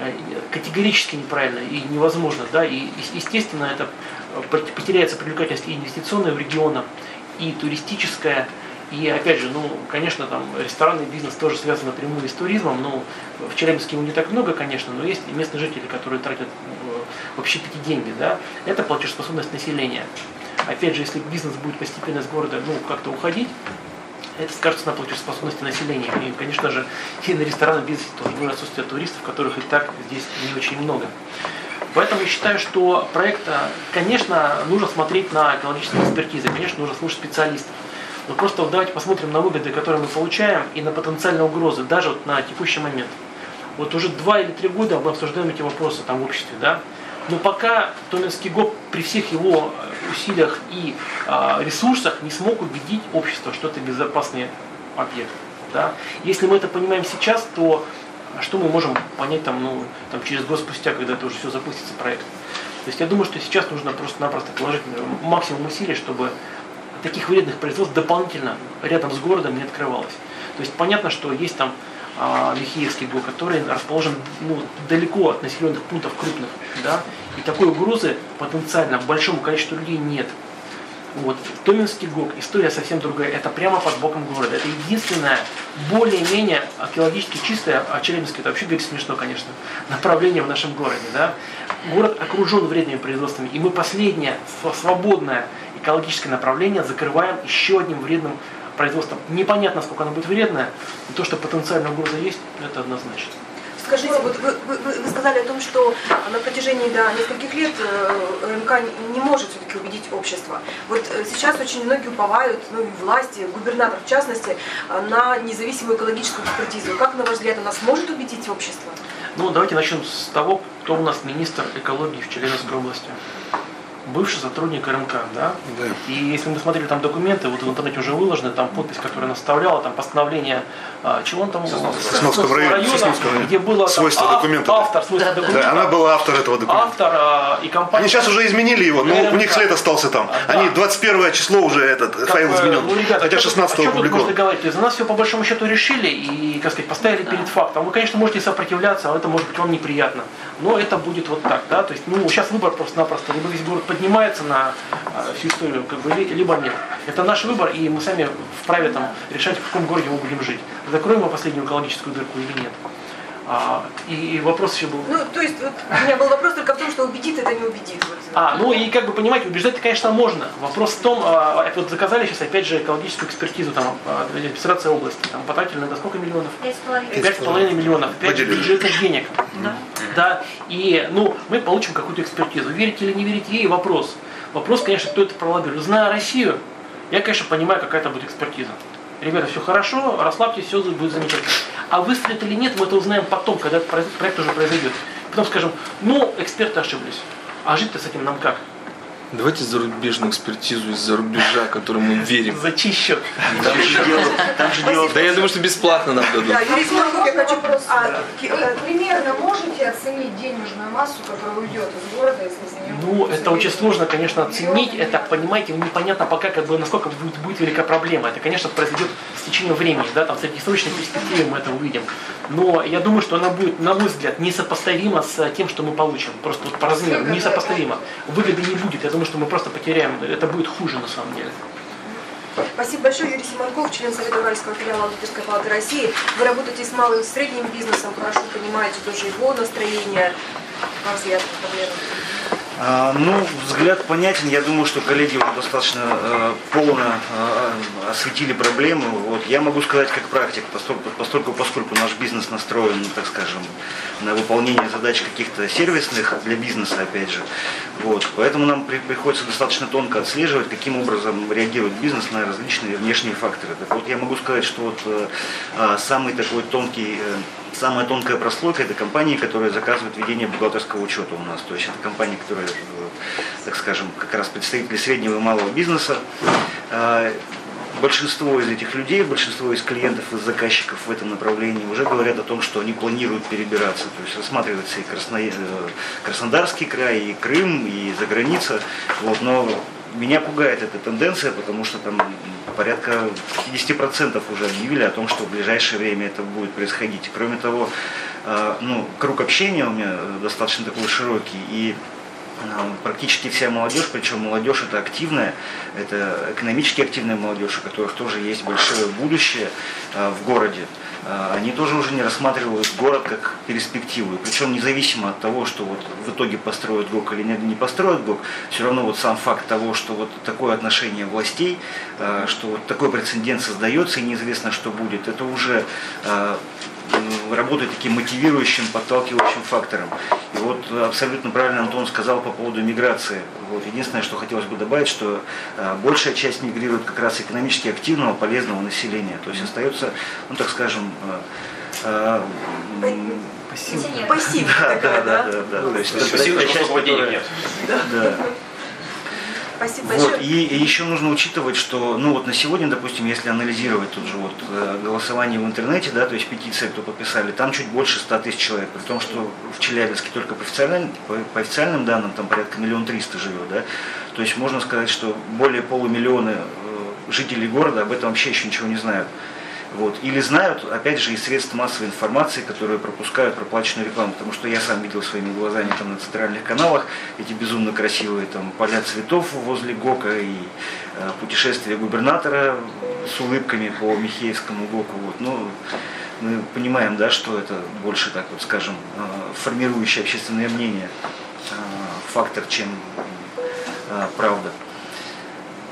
э, категорически неправильно и невозможно, да, и, ес- естественно, это э, пот- потеряется привлекательность и инвестиционная в региона, и туристическая, и опять же, ну, конечно, там ресторанный бизнес тоже связан напрямую с туризмом, но в Челябинске его не так много, конечно, но есть и местные жители, которые тратят э, в общепите деньги, да, это платежеспособность населения. Опять же, если бизнес будет постепенно из города, ну, как-то уходить, это скажется на платежеспособности населения. И, конечно же, и на ресторанном бизнесе тоже будет отсутствие туристов, которых и так здесь не очень много. Поэтому я считаю, что проект, а, конечно, нужно смотреть на экологические экспертизы, конечно, нужно слушать специалистов. Но просто вот давайте посмотрим на выгоды, которые мы получаем, и на потенциальные угрозы, даже вот на текущий момент. Вот уже два или три года мы обсуждаем эти вопросы там в обществе, да. Но пока Томинский ГОП при всех его э, усилиях и а, ресурсах не смог убедить общество, что это безопасный объект. Да? Если мы это понимаем сейчас, то а что мы можем понять там, ну, там, через год спустя, когда это уже все запустится проект? То есть я думаю, что сейчас нужно просто-напросто положить э, максимум усилий, чтобы таких вредных производств дополнительно рядом с городом не открывалось. То есть понятно, что есть там а, Михеевский ГО, который расположен ну, далеко от населенных пунктов крупных, да, и такой угрозы потенциально большому количеству людей нет. Вот. Томинский ГОК, история совсем другая. Это прямо под боком города. Это единственное более-менее экологически чистое, а Челябинск это вообще говорить смешно, конечно, <laughs> направление в нашем городе. Да? Город окружен вредными производствами, и мы последнее св- свободное экологическое направление закрываем еще одним вредным производством. Непонятно, сколько оно будет вредное, но то, что потенциальная угроза есть, это однозначно. Скажите, вот вы, вы- вы- сказали о том, что на протяжении да, нескольких лет э, не- не может все-таки убедить общество. Вот э, сейчас очень многие уповают, ну и власти, губернатор в частности, э, на независимую экологическую экспертизу. Как, на ваш взгляд, она сможет убедить общество? Ну, давайте начнем с того, кто у нас министр экологии в Челябинской области. Бывший сотрудник РМК, да? Да. И если мы смотрели там документы, вот в интернете уже выложены, там подпись, которая она вставляла, там постановление, а, чего он там? Сосновского Сосновского района, Сосновского района. где было там Свойства ав- документа. автор, свойства документа, Да, она была автор этого документа. автор а, и компания. Они сейчас уже изменили его, но у них след остался там. Да. Они 21 число уже этот Как файл бы, изменен. Ну, ребята, Хотя что тут- 16 о чем тут опубликован. можно говорить? То есть за нас все по большому счету решили и, как сказать, поставили перед фактом. Вы, конечно, можете сопротивляться, а это может быть вам неприятно. Но это будет вот так, да. То есть, ну, сейчас выбор просто-напросто. Либо весь город поднимается на а, всю историю, как бы, ли- либо нет. Это наш выбор, и мы сами вправе там решать, в каком городе мы будем жить. Закроем мы последнюю экологическую дырку или нет. А, и, и вопрос еще был. Ну, то есть, вот, у меня был вопрос только в том, что убедит это не убедит. Вот. А, ну и как бы понимаете, убеждать, конечно, можно. Вопрос в том, а, вот заказали сейчас опять же экологическую экспертизу, там, а, администрация области, там потратили на это сколько миллионов? Пять с половиной. Миллионов, пять бюджетных денег. Да. И, ну, мы получим какую-то экспертизу. Верите или не верите ей, вопрос. Вопрос, конечно, кто это пролоббирует. Зная Россию, я, конечно, понимаю, какая это будет экспертиза. Ребята, все хорошо, расслабьтесь, все будет замечательно. А выстрелит или нет, мы это узнаем потом, когда проект уже произойдет. Потом скажем, ну, эксперты ошиблись. А жить-то с этим нам как? Давайте зарубежную экспертизу из-за рубежа, которому мы верим. За чей счет? Там же дело, там же дело Да я думаю, что бесплатно нам дадут. Да, я хочу... Вопрос. А, э, примерно можете оценить денежную массу, которая уйдет из города, если за нее Ну, это очень сложно, конечно, оценить. Это, понимаете, непонятно пока, как бы, насколько будет, будет велика проблема. Это, конечно, произойдет с течением времени, да, там в среднесрочной перспективе мы это увидим. Но я думаю, что она будет, на мой взгляд, несопоставима с тем, что мы получим. Просто вот по размеру, несопоставима. Выгоды не будет. Я думаю, что мы просто потеряем. Это будет хуже на самом деле. Спасибо большое, Юрий Симонков, член Совета Уральского филиала Аудиторской палаты России. Вы работаете с малым и средним бизнесом, хорошо понимаете тоже его настроение. А, Ну, взгляд понятен. Я думаю, что коллеги уже достаточно э, полно э, осветили проблему. Вот. Я могу сказать как практик, постольку, постольку, поскольку наш бизнес настроен, так скажем, на выполнение задач каких-то сервисных для бизнеса, опять же. Вот. Поэтому нам при- приходится достаточно тонко отслеживать, каким образом реагирует бизнес на различные внешние факторы. Так вот, я могу сказать, что вот э, а, самый такой тонкий э, Самая тонкая прослойка – это компании, которые заказывают ведение бухгалтерского учета у нас. То есть это компании, которые, э, так скажем, как раз представители среднего и малого бизнеса. А, Большинство из этих людей, большинство из клиентов, из заказчиков в этом направлении уже говорят о том, что они планируют перебираться. То есть рассматривается и Красно... э, Краснодарский край, и Крым, и за граница. Вот, но меня пугает эта тенденция, потому что там порядка 50% уже объявили о том, что в ближайшее время это будет происходить. Кроме того, э, ну, круг общения у меня достаточно такой широкий, и э, практически вся молодежь, причем молодежь это активная, это экономически активная молодежь, у которых тоже есть большое будущее э, в городе. Э, Они тоже уже не рассматривают город как перспективу. И Причем независимо от того, что вот в итоге построят ГОК или не, не построят ГОК, все равно вот сам факт того, что вот такое отношение властей, э, что вот такой прецедент создается и неизвестно, что будет, это уже э, работает таким мотивирующим, подталкивающим фактором. И вот абсолютно правильно Антон сказал по поводу миграции. Вот единственное, что хотелось бы добавить, что э, большая часть мигрирует как раз экономически активного, полезного населения. То есть остается, ну так скажем, э, э, Пенсионеры. Пассивная да, да, да? да, да, То есть это часть, которая- нет. Да. Спасибо Вот, большое. и, и еще нужно учитывать, что, ну вот на сегодня, допустим, если анализировать тут же вот э, голосование в интернете, да, то есть петиция, кто подписали, там чуть больше 100 тысяч человек, при том, что в Челябинске только по официальным, по, по официальным данным там порядка миллион триста живет, да, то есть можно сказать, что более полумиллиона э, жителей города об этом вообще еще ничего не знают. Вот. Или знают, опять же, из средств массовой информации, которые пропускают проплаченную рекламу. Потому что я сам видел своими глазами там, на центральных каналах эти безумно красивые там, поля цветов возле ГОКа и э, путешествия губернатора с улыбками по Михеевскому ГОКу. Вот. Ну, мы понимаем, да, что это больше, так вот скажем, э, формирующее общественное мнение э, фактор, чем э, правда.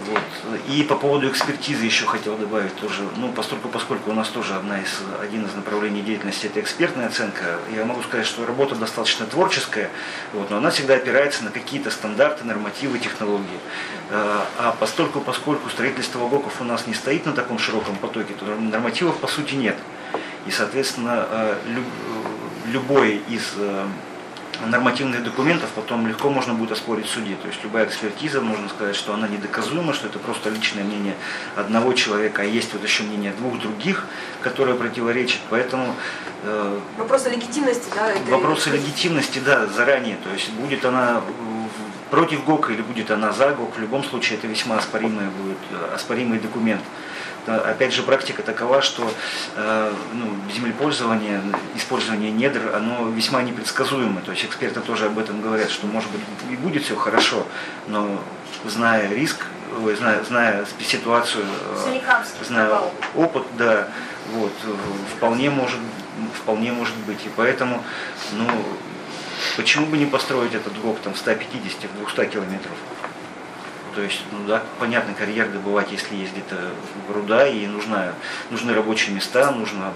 Вот. И по поводу экспертизы еще хотел добавить тоже, ну, поскольку, поскольку у нас тоже одна из, один из направлений деятельности это экспертная оценка, я могу сказать, что работа достаточно творческая, вот, но она всегда опирается на какие-то стандарты, нормативы, технологии. А а постольку, поскольку строительство ГОКов у нас не стоит на таком широком потоке, то нормативов по сути нет. И, соответственно, люб- любой из э, нормативных документов потом легко можно будет оспорить в суде. То есть любая экспертиза, можно сказать, что она недоказуема, что это просто личное мнение одного человека, а есть вот еще мнение двух других, которые противоречат. Поэтому э, Вопросы легитимности, да? это- вопросы легитимности, да, заранее. То есть будет она в- против ГОКа или будет она за ГОК, в любом случае это весьма оспоримый будет, э, оспоримый документ. Опять же, практика такова, что э, ну, землепользование, использование недр, оно весьма непредсказуемо. То есть эксперты тоже об этом говорят, что может быть и будет все хорошо, но зная риск, ой, зная, зная ситуацию, э, зная провал. опыт, да, вот, вполне может, вполне может быть. И поэтому, ну, почему бы не построить этот ГОК там в 150, в 200 километров? То есть, ну да, понятно, карьер добывать, если есть где-то руда, и нужна, нужны рабочие места, нужно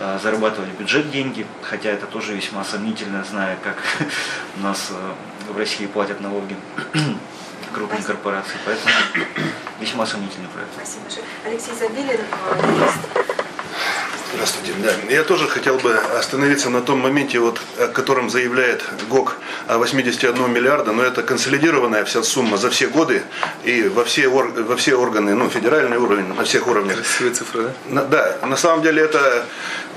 э, зарабатывать бюджет деньги, хотя это тоже весьма сомнительно, зная, как у <laughs> нас э, в России платят налоги <clears throat> крупные Спасибо. корпорации. Поэтому весьма сомнительный проект. Спасибо большое. Алексей Забелин, юрист. Здравствуйте. Да. Я тоже хотел бы остановиться на том моменте, вот, о котором заявляет ГОК о 81 миллиарда, но это консолидированная вся сумма за все годы и во все, ор, во все органы, ну, федеральный уровень, на всех уровнях. Красивые цифры, да? На, да, на самом деле это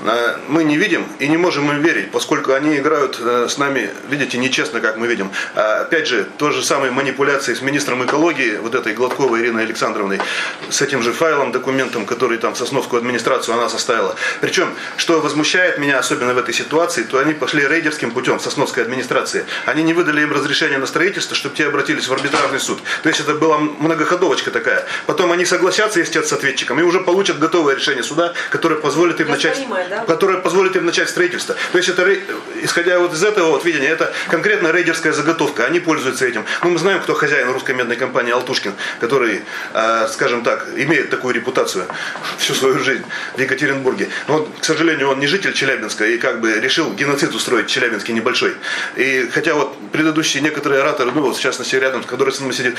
э, мы не видим и не можем им верить, поскольку они играют э, с нами, видите, нечестно, как мы видим. А, опять же, то же самое манипуляции с министром экологии, вот этой Гладковой Ириной Александровной, с этим же файлом, документом, который там Сосновскую администрацию она составила. Причем, что возмущает меня, особенно в этой ситуации, то они пошли рейдерским путем Сосновской администрации. Они не выдали им разрешение на строительство, чтобы те обратились в арбитражный суд. То есть это была многоходовочка такая. Потом они согласятся, естественно, с ответчиком и уже получат готовое решение суда, которое позволит им начать, да? которое позволит им начать строительство. То есть это, исходя вот из этого вот видения, это конкретно рейдерская заготовка. Они пользуются этим. Ну, мы знаем, кто хозяин русской медной компании Алтушкин, который, э, скажем так, имеет такую репутацию всю свою жизнь в Екатеринбурге. Но, к сожалению, он не житель Челябинска и как бы решил геноцид устроить в Челябинске небольшой. И хотя вот предыдущие некоторые ораторы, ну вот в частности рядом, который с нами сидит,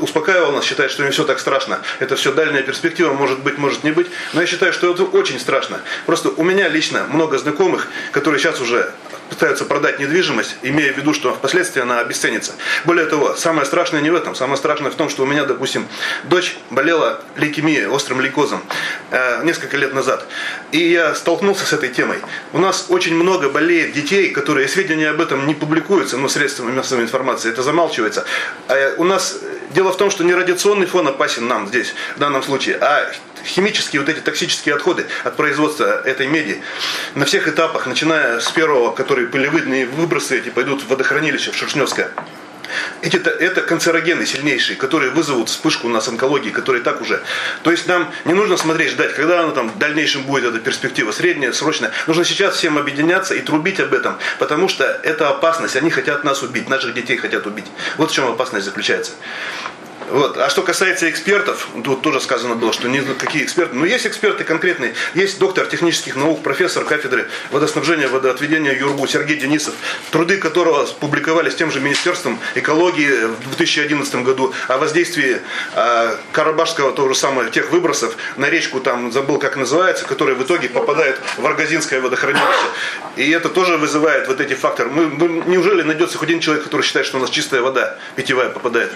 успокаивал нас, считает, что не все так страшно. Это все дальняя перспектива, может быть, может не быть. Но я считаю, что это очень страшно. Просто у меня лично много знакомых, которые сейчас уже пытаются продать недвижимость, имея в виду, что впоследствии она обесценится. Более того, самое страшное не в этом. Самое страшное в том, что у меня, допустим, дочь болела лейкемией, острым лейкозом э, несколько лет назад. И я столкнулся с этой темой. У нас очень много болеет детей, которые сведения об этом не публикуются, ну, средствами массовой информации, это замалчивается. А у нас дело в том, что не радиационный фон опасен нам здесь, в данном случае, а химические вот эти токсические отходы от производства этой меди на всех этапах, начиная с первого, которые пылевыдные выбросы эти пойдут в водохранилище в Шершневское. Эти, это канцерогены сильнейшие, которые вызовут вспышку у нас онкологии, которые так уже. То есть нам не нужно смотреть, ждать, когда она там в дальнейшем будет эта перспектива, средняя, срочная. Нужно сейчас всем объединяться и трубить об этом, потому что это опасность. Они хотят нас убить, наших детей хотят убить. Вот в чем опасность заключается. Вот. А что касается экспертов, тут тоже сказано было, что не какие эксперты. Но есть эксперты конкретные. Есть доктор технических наук, профессор кафедры водоснабжения, водоотведения ЮРГУ Сергей Денисов, труды которого публиковались тем же Министерством экологии в 2011 году о воздействии э, Карабашского, то же самое, тех выбросов на речку, там забыл как называется, который в итоге попадает в Аргазинское водохранилище. И это тоже вызывает вот эти факторы. Мы, мы, неужели найдется хоть один человек, который считает, что у нас чистая вода питьевая попадает?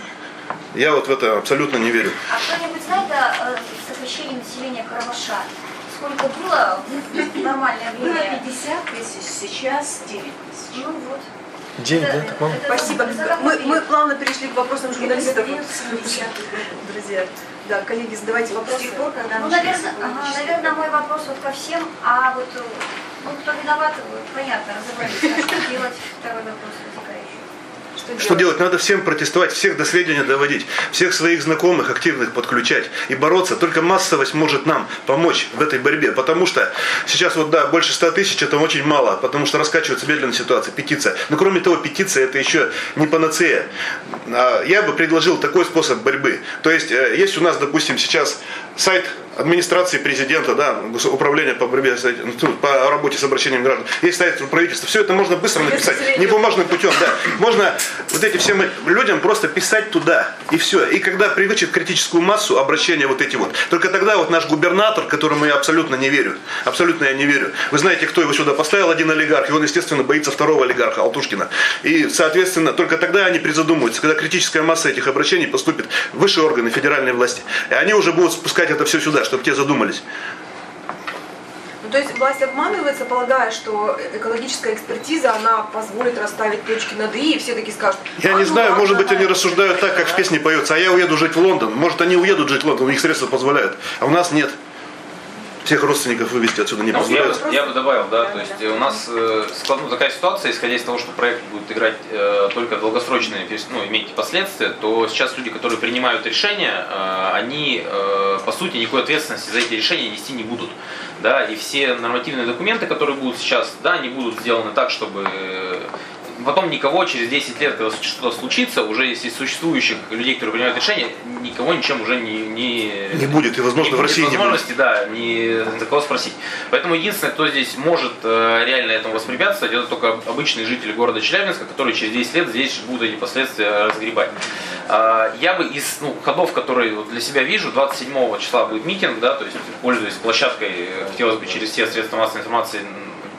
Я вот в это абсолютно не верю. А кто-нибудь знает о сокращении населения Карабаша? Сколько было в нормальное Было время? 50 тысяч, сейчас 9 тысяч. Ну вот. День, Это- да, так мало? это Спасибо. Мы, мы плавно перешли к вопросам журналистов. период 70-х Друзья, да, коллеги, задавайте вопросы. тех пор, когда Ну, наверное, ага, наверное, мой вопрос вот ко всем, а вот э, ну, кто виноват, понятно, разобрались, а что делать, второй вопрос. Что делать? Надо всем протестовать, всех до сведения доводить, всех своих знакомых активных подключать и бороться. Только массовость может нам помочь в этой борьбе. Потому что сейчас вот да, больше 100 тысяч это очень мало, потому что раскачивается медленная ситуация, петиция. Но кроме того, петиция это еще не панацея. А, Я бы предложил такой способ борьбы. То есть э, есть у нас, допустим, сейчас сайт администрации президента, да, управления по борьбе ну, по работе с обращением граждан, есть сайт правительства. Все это можно быстро написать, не бумажным путем, да. Можно вот этим всем людям просто писать туда, и все. И когда привычит критическую массу обращения вот эти вот, только тогда вот наш губернатор, которому я абсолютно не верю, абсолютно я не верю. Вы знаете, кто его сюда поставил, один олигарх, и он, естественно, боится второго олигарха, Алтушкина. И, соответственно, только тогда они призадумываются, когда критическая масса этих обращений поступит в высшие органы федеральной власти. И они уже будут спускать это все сюда, чтобы те задумались. Ну, то есть власть обманывается, полагая, что экологическая экспертиза, она позволит расставить точки над «и», и все таки скажут. Я «А, не ну знаю, может быть, они давай». рассуждают так, как в песне поется, а я уеду жить в Лондон. Может, они уедут жить в Лондон, у них средства позволяют, а у нас нет. Всех родственников вывести отсюда не Ну, я, позволяют. бы- я бы добавил, да, то есть у нас э, ну, такая ситуация, исходя из того, что проект будет играть э, только долгосрочные, ну, иметь последствия, то сейчас люди, которые принимают решения, э, они, э, по сути, никакой ответственности за эти решения нести не будут. Да, и все нормативные документы, которые будут сейчас, да, они будут сделаны так, чтобы потом никого через 10 лет, когда что-то случится, уже если существующих людей, которые принимают решения, никого ничем уже не... Не, Не будет, и, возможно, не в России не будет. возможности, да, не за кого спросить. Поэтому единственное, кто здесь может э, реально этому воспрепятствовать, это только обычные жители города Челябинска, которые через 10 лет здесь будут эти последствия разгребать. А, Я бы из ну, ходов, которые вот для себя вижу, 27 числа будет митинг, да, то есть пользуясь площадкой, э, хотелось бы через все средства массовой информации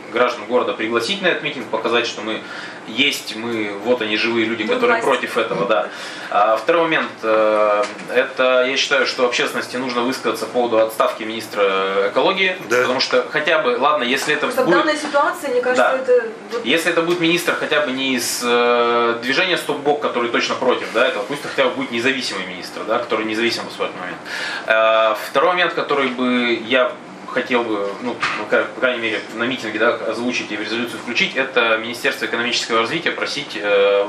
граждан города пригласить на этот митинг, показать, что мы есть, мы, вот они живые люди, Мы которые власть. против этого, да. А второй момент, э, это я считаю, что общественности нужно высказаться по поводу отставки министра экологии, Да. потому что хотя бы, ладно, если это Просто будет... данной ситуации, мне кажется, Да. это вот Если это будет министр хотя бы не из э, движения Стоп-Бок, который точно против, да, это пусть хотя бы будет независимый министр, да, который независим в этот момент. Э, второй момент, который бы я хотел бы, ну, по крайней мере, на митинге да, озвучить и в резолюцию включить, это Министерство экономического развития просить э,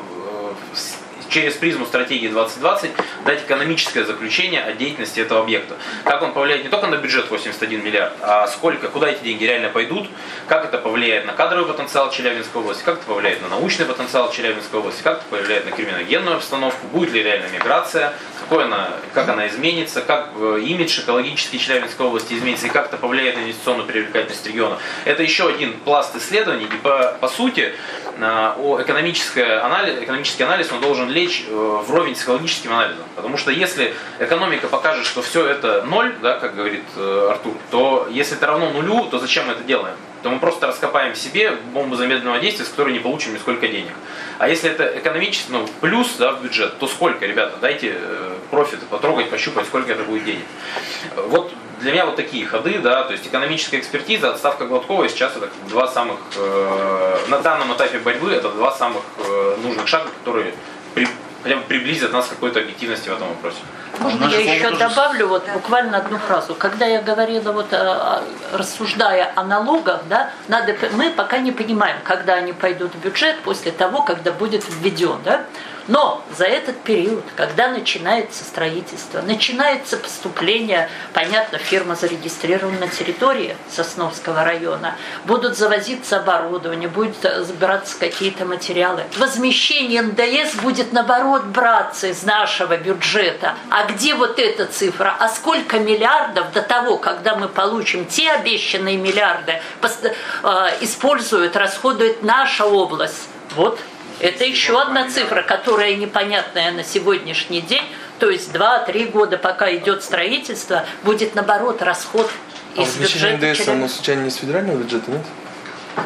через призму стратегии 2020 дать экономическое заключение о деятельности этого объекта. Как он повлияет не только на бюджет 81 миллиард, а сколько, куда эти деньги реально пойдут, как это повлияет на кадровый потенциал Челябинской области, как это повлияет на научный потенциал Челябинской области, как это повлияет на криминогенную обстановку, будет ли реально миграция, какой она, как она изменится, как э, имидж экологический Челябинской области изменится и как это повлияет на инвестиционную привлекательность региона. Это еще один пласт исследований, и по, по сути э, о экономическое анализ, экономический анализ он должен лечь э, вровень с экологическим анализом. Потому что если экономика покажет, что все это ноль, да, как говорит э, Артур, то если это равно нулю, то зачем мы это делаем? То мы просто раскопаем себе бомбу замедленного действия, с которой не получим нисколько денег. А если это экономически, ну, плюс да, в бюджет, то сколько, ребята? Дайте э, профиты, потрогать, пощупать, сколько это будет денег. Вот для меня вот такие ходы, да, то есть экономическая экспертиза, отставка Гладкова сейчас это два самых, э, на данном этапе борьбы это два самых э, нужных шага, которые при- хотя бы приблизят нас к какой-то объективности в этом вопросе. Можно я еще тоже- добавлю вот буквально одну фразу. Когда я говорила вот э, рассуждая о налогах, да, надо мы пока не понимаем, когда они пойдут в бюджет после того, когда будет введен, да. Но за этот период, когда начинается строительство, начинается поступление, понятно, фирма зарегистрирована на территории Сосновского района, будут завозиться оборудование, будут забираться какие-то материалы. Возмещение НДС будет, наоборот, браться из нашего бюджета. А где вот эта цифра? А сколько миллиардов до того, когда мы получим те обещанные миллиарды, э, использует, расходует наша область? Вот это еще одна цифра, которая непонятная на сегодняшний день. То есть 2-3 года, пока идет строительство, будет наоборот расход А из бюджета. НДС, оно случайно не из федерального бюджета, нет?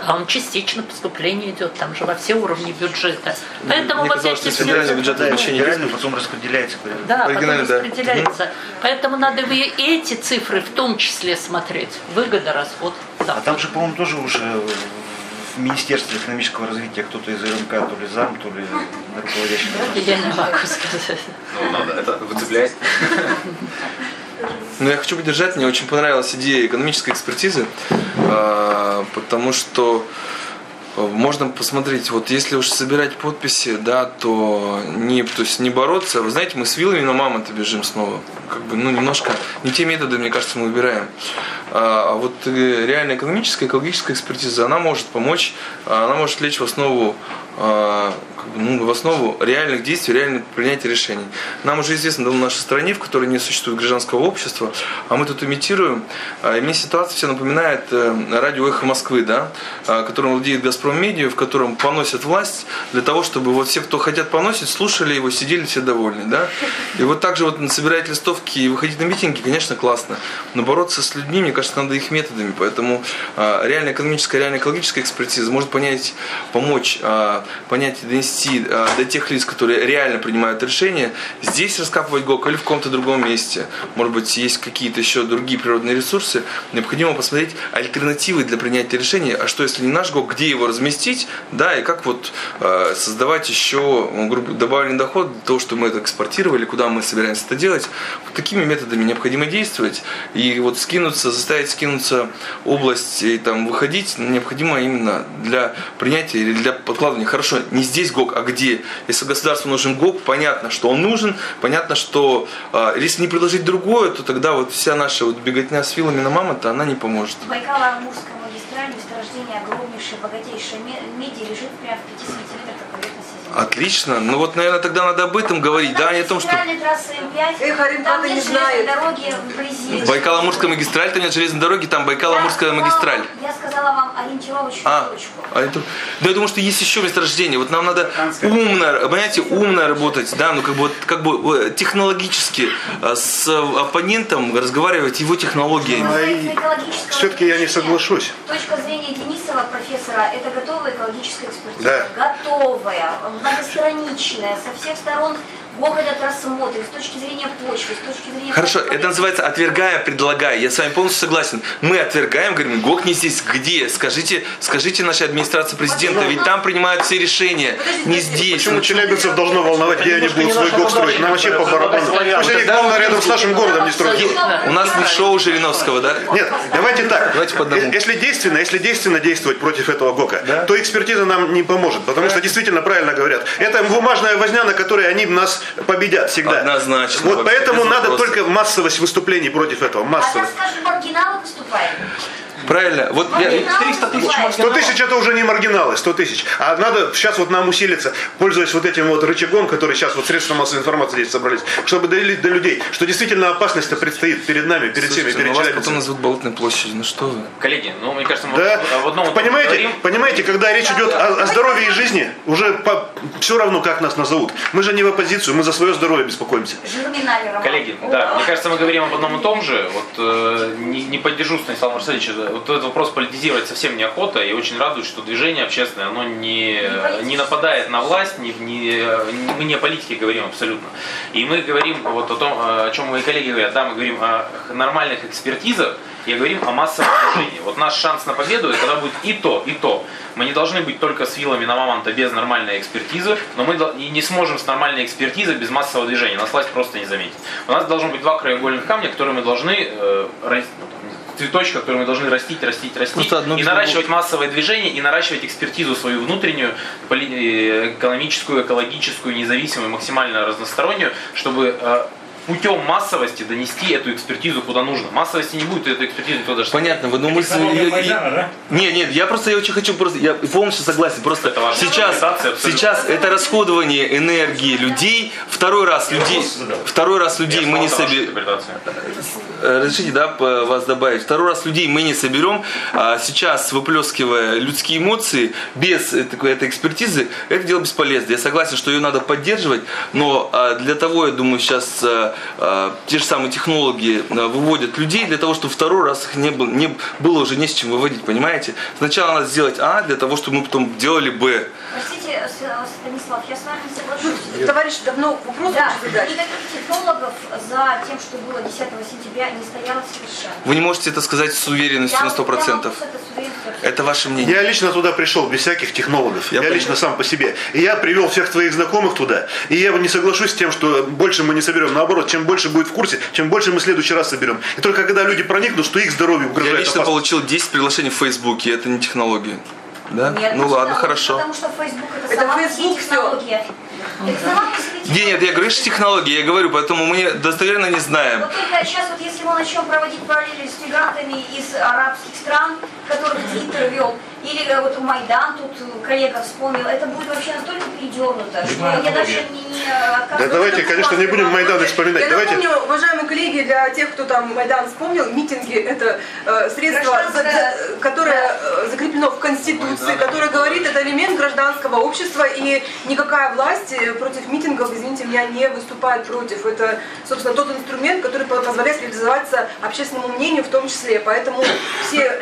А он частично поступление идет, там же во все уровни бюджета. Поэтому Мне вот казалось, эти что все федеральный бюджет Да, потом распределяется. да, потом да. распределяется. Поэтому надо и эти цифры в том числе смотреть. Выгода, расход. Да. А там же, по-моему, тоже уже в Министерстве экономического развития кто-то из РНК, то ли зам, то ли руководящий. Я не могу сказать. Ну, надо, это выцеплять. Но я хочу поддержать, мне очень понравилась идея экономической экспертизы, а, потому что можно посмотреть, вот если уж собирать подписи, да, то не, то есть не бороться. Вы знаете, мы с вилами на мамонта бежим снова. Как бы, ну, немножко не те методы, мне кажется, мы выбираем. А а вот э, реально экономическая, экологическая экспертиза, она может помочь, а, она может лечь в основу ну, в основу реальных действий, реальных принятия решений. Нам уже известно в нашей стране, в которой не существует гражданского общества, а мы тут имитируем. А, И мне ситуация все напоминает э, радио «Эхо Москвы», да, а, которым владеет «Газпром Медиа», в котором поносят власть для того, чтобы вот все, кто хотят поносить, слушали его, сидели все довольны. Да? И вот так же вот собирать листовки и выходить на митинги, конечно, классно. Но бороться с людьми, мне кажется, надо их методами. Поэтому а, реально экономическая, реально экологическая экспертиза может понять, помочь а, понять и донести а, до тех лиц, которые реально принимают решения, здесь раскапывать ГОК или в каком-то другом месте. Может быть, есть какие-то еще другие природные ресурсы. Необходимо посмотреть альтернативы для принятия решения. А что, если не наш ГОК, где его разместить, да, и как вот а, создавать еще ну, грубо, добавленный доход для того, что мы это экспортировали, куда мы собираемся это делать. Вот такими методами необходимо действовать. И вот скинуться, заставить скинуться область и там выходить необходимо именно для принятия или для подкладывания. Хорошо, не здесь ГОК, а где? Если государству нужен ГОК, понятно, что он нужен, понятно, что а, если не предложить другое, то тогда вот вся наша вот беготня с вилами на мамонта, она не поможет. Байкало-Амурская магистраль, месторождение огромнейшее, богатейшее ме- меди лежит прямо в 5 сантиметрах Отлично. Ну вот, наверное, тогда надо об этом говорить, да, не о том, что трассы М5, Эх, Арин, там ты нет не железной знает. дороги вблизи. Байкало-Амурская магистраль, там нет железной дороги, там Байкало-Амурская Я магистраль. сказала- Я сказала вам ориентировочную А, точку. а это, да, я думаю, что есть еще месторождение. Вот нам надо умно, понимаете, умно работать, да, ну как бы, вот, как бы э, технологически э, с оппонентом разговаривать его технологиями. Все-таки я не соглашусь. Точка зрения Денисова, профессора, это готовая экологическая экспертиза. Да. Готовая, многостраничная, со всех сторон Бог этот рассмотрит, с точки зрения почвы, с точки зрения... Хорошо, это называется отвергая, предлагая. Я с вами полностью согласен. Мы отвергаем, говорим, ГОК не здесь. Где? Скажите, скажите нашей администрации президента, ведь там принимают все решения. Не здесь. Почему Ну, челябинцев должно волновать, где они будут свой ГОК строить? Нам вообще по барабану. Пусть они, главное, рядом с нашим городом не строят. У нас не шоу Жириновского, да? Нет, давайте так. Давайте по одному. Э, Если действенно, если действенно действовать против этого ГОКа, то экспертиза нам не поможет, потому что действительно правильно говорят. Это бумажная возня, на которой они нас победят всегда. Однозначно, Вот поэтому надо только массовость выступлений против этого, А массовость. скажем, маргиналы выступают. Правильно. Вот я, Маргиналы 300 тысяч выступают. 100 тысяч это уже не маргиналы, 100 тысяч. А надо сейчас вот нам усилиться, пользуясь вот этим вот рычагом, который сейчас вот средства массовой информации здесь собрались, чтобы долить до людей, что действительно опасность-то предстоит перед нами, перед всеми, Слушайте, ну перед вас потом челябинцами. назовут болотной площадью. Ну что вы? Коллеги, ну, мне кажется, мы Да, в одном понимаете, говорим. понимаете, когда речь идет о, о здоровье и жизни, уже все равно, как нас назовут. Мы же не в оппозицию, мы за свое здоровье беспокоимся. Коллеги, да, мне кажется, мы говорим об одном и том же. Вот э, не, не поддержу Станислава Марселевича. Вот этот вопрос политизировать совсем неохота. И очень радует, что движение общественное, оно не, не нападает на власть, не, не, мы не о политике говорим абсолютно. И мы говорим вот о том, о чем мои коллеги говорят. Да, мы говорим о нормальных экспертизах, и говорим о массовом движении. Вот наш шанс на победу, это когда будет и то, и то. Мы не должны быть только с вилами на мамонта без нормальной экспертизы, но мы не сможем с нормальной экспертизой без массового движения. Нас власть просто не заметит. У нас должно быть два краеугольных камня, которые мы должны э, там, цветочка, которые мы должны растить, растить, растить, одно и наращивать массовое движение, и наращивать экспертизу свою внутреннюю, э, экономическую, экологическую, независимую, максимально разностороннюю, чтобы э, путем массовости донести эту экспертизу куда нужно. Массовости не будет, и эту экспертизу никто даже Понятно, вы, мы... с- я- я- Нет, нет, я просто я очень хочу просто, я полностью согласен, просто Это ваша сейчас, сейчас это расходование энергии людей, второй раз людей, второй раз людей мы не соберем, разрешите, да, вас добавить, второй раз людей мы не соберем, а сейчас выплескивая людские эмоции без этой, этой экспертизы, это дело бесполезно. Я согласен, что ее надо поддерживать, но а, для того, я думаю, сейчас а, те же самые технологии а, выводят людей для того, чтобы второй раз их не было, не было уже не с чем выводить, понимаете? Сначала надо сделать А для того, чтобы мы потом делали Б. Простите, С- Станислав, я с вами не соглашусь. Товарищ давно вопрос Да, задать. никаких технологов за тем, что было 10 сентября, не стояло совершенно. Вы не можете это сказать с уверенностью Я- на я 100%. могу уверенностью Это ваше мнение. Я лично туда пришел без всяких технологов. Я Я, лично сам по себе. И я привел всех твоих знакомых туда. И я не соглашусь с тем, что больше мы не соберем. Наоборот, чем больше будет в курсе, чем больше мы в следующий раз соберем. И только когда люди проникнут, что их здоровью Я угрожает лично опасность. получил 10 приглашений в Фейсбуке, это не технологии. Да? Нет, ну ладно, хорошо. Потому что Facebook это, Это сама Facebook по себе всё. технология. Это сама по себе Не, нет, я говорю, что технологии, я говорю, поэтому мы достоверно не знаем. Вот только сейчас вот если мы начнем проводить параллели с мигрантами из арабских стран, которых Твиттер вел, или э, вот Майдан, тут э, коллега вспомнил, это будет вообще настолько передернуто, что я даже не, не Да отказываюсь давайте, конечно, не будем Майдан вспоминать. Я Давайте напомню, уважаемые коллеги, для тех, кто там Майдан вспомнил, митинги это э, средство, за- за- которое э, закреплено в Конституции, которое говорит, это элемент гражданского общества, и никакая власть э, против митингов, извините меня, не выступает против. Это, собственно, тот инструмент, который по- позволяет реализоваться общественному мнению в том числе. Поэтому все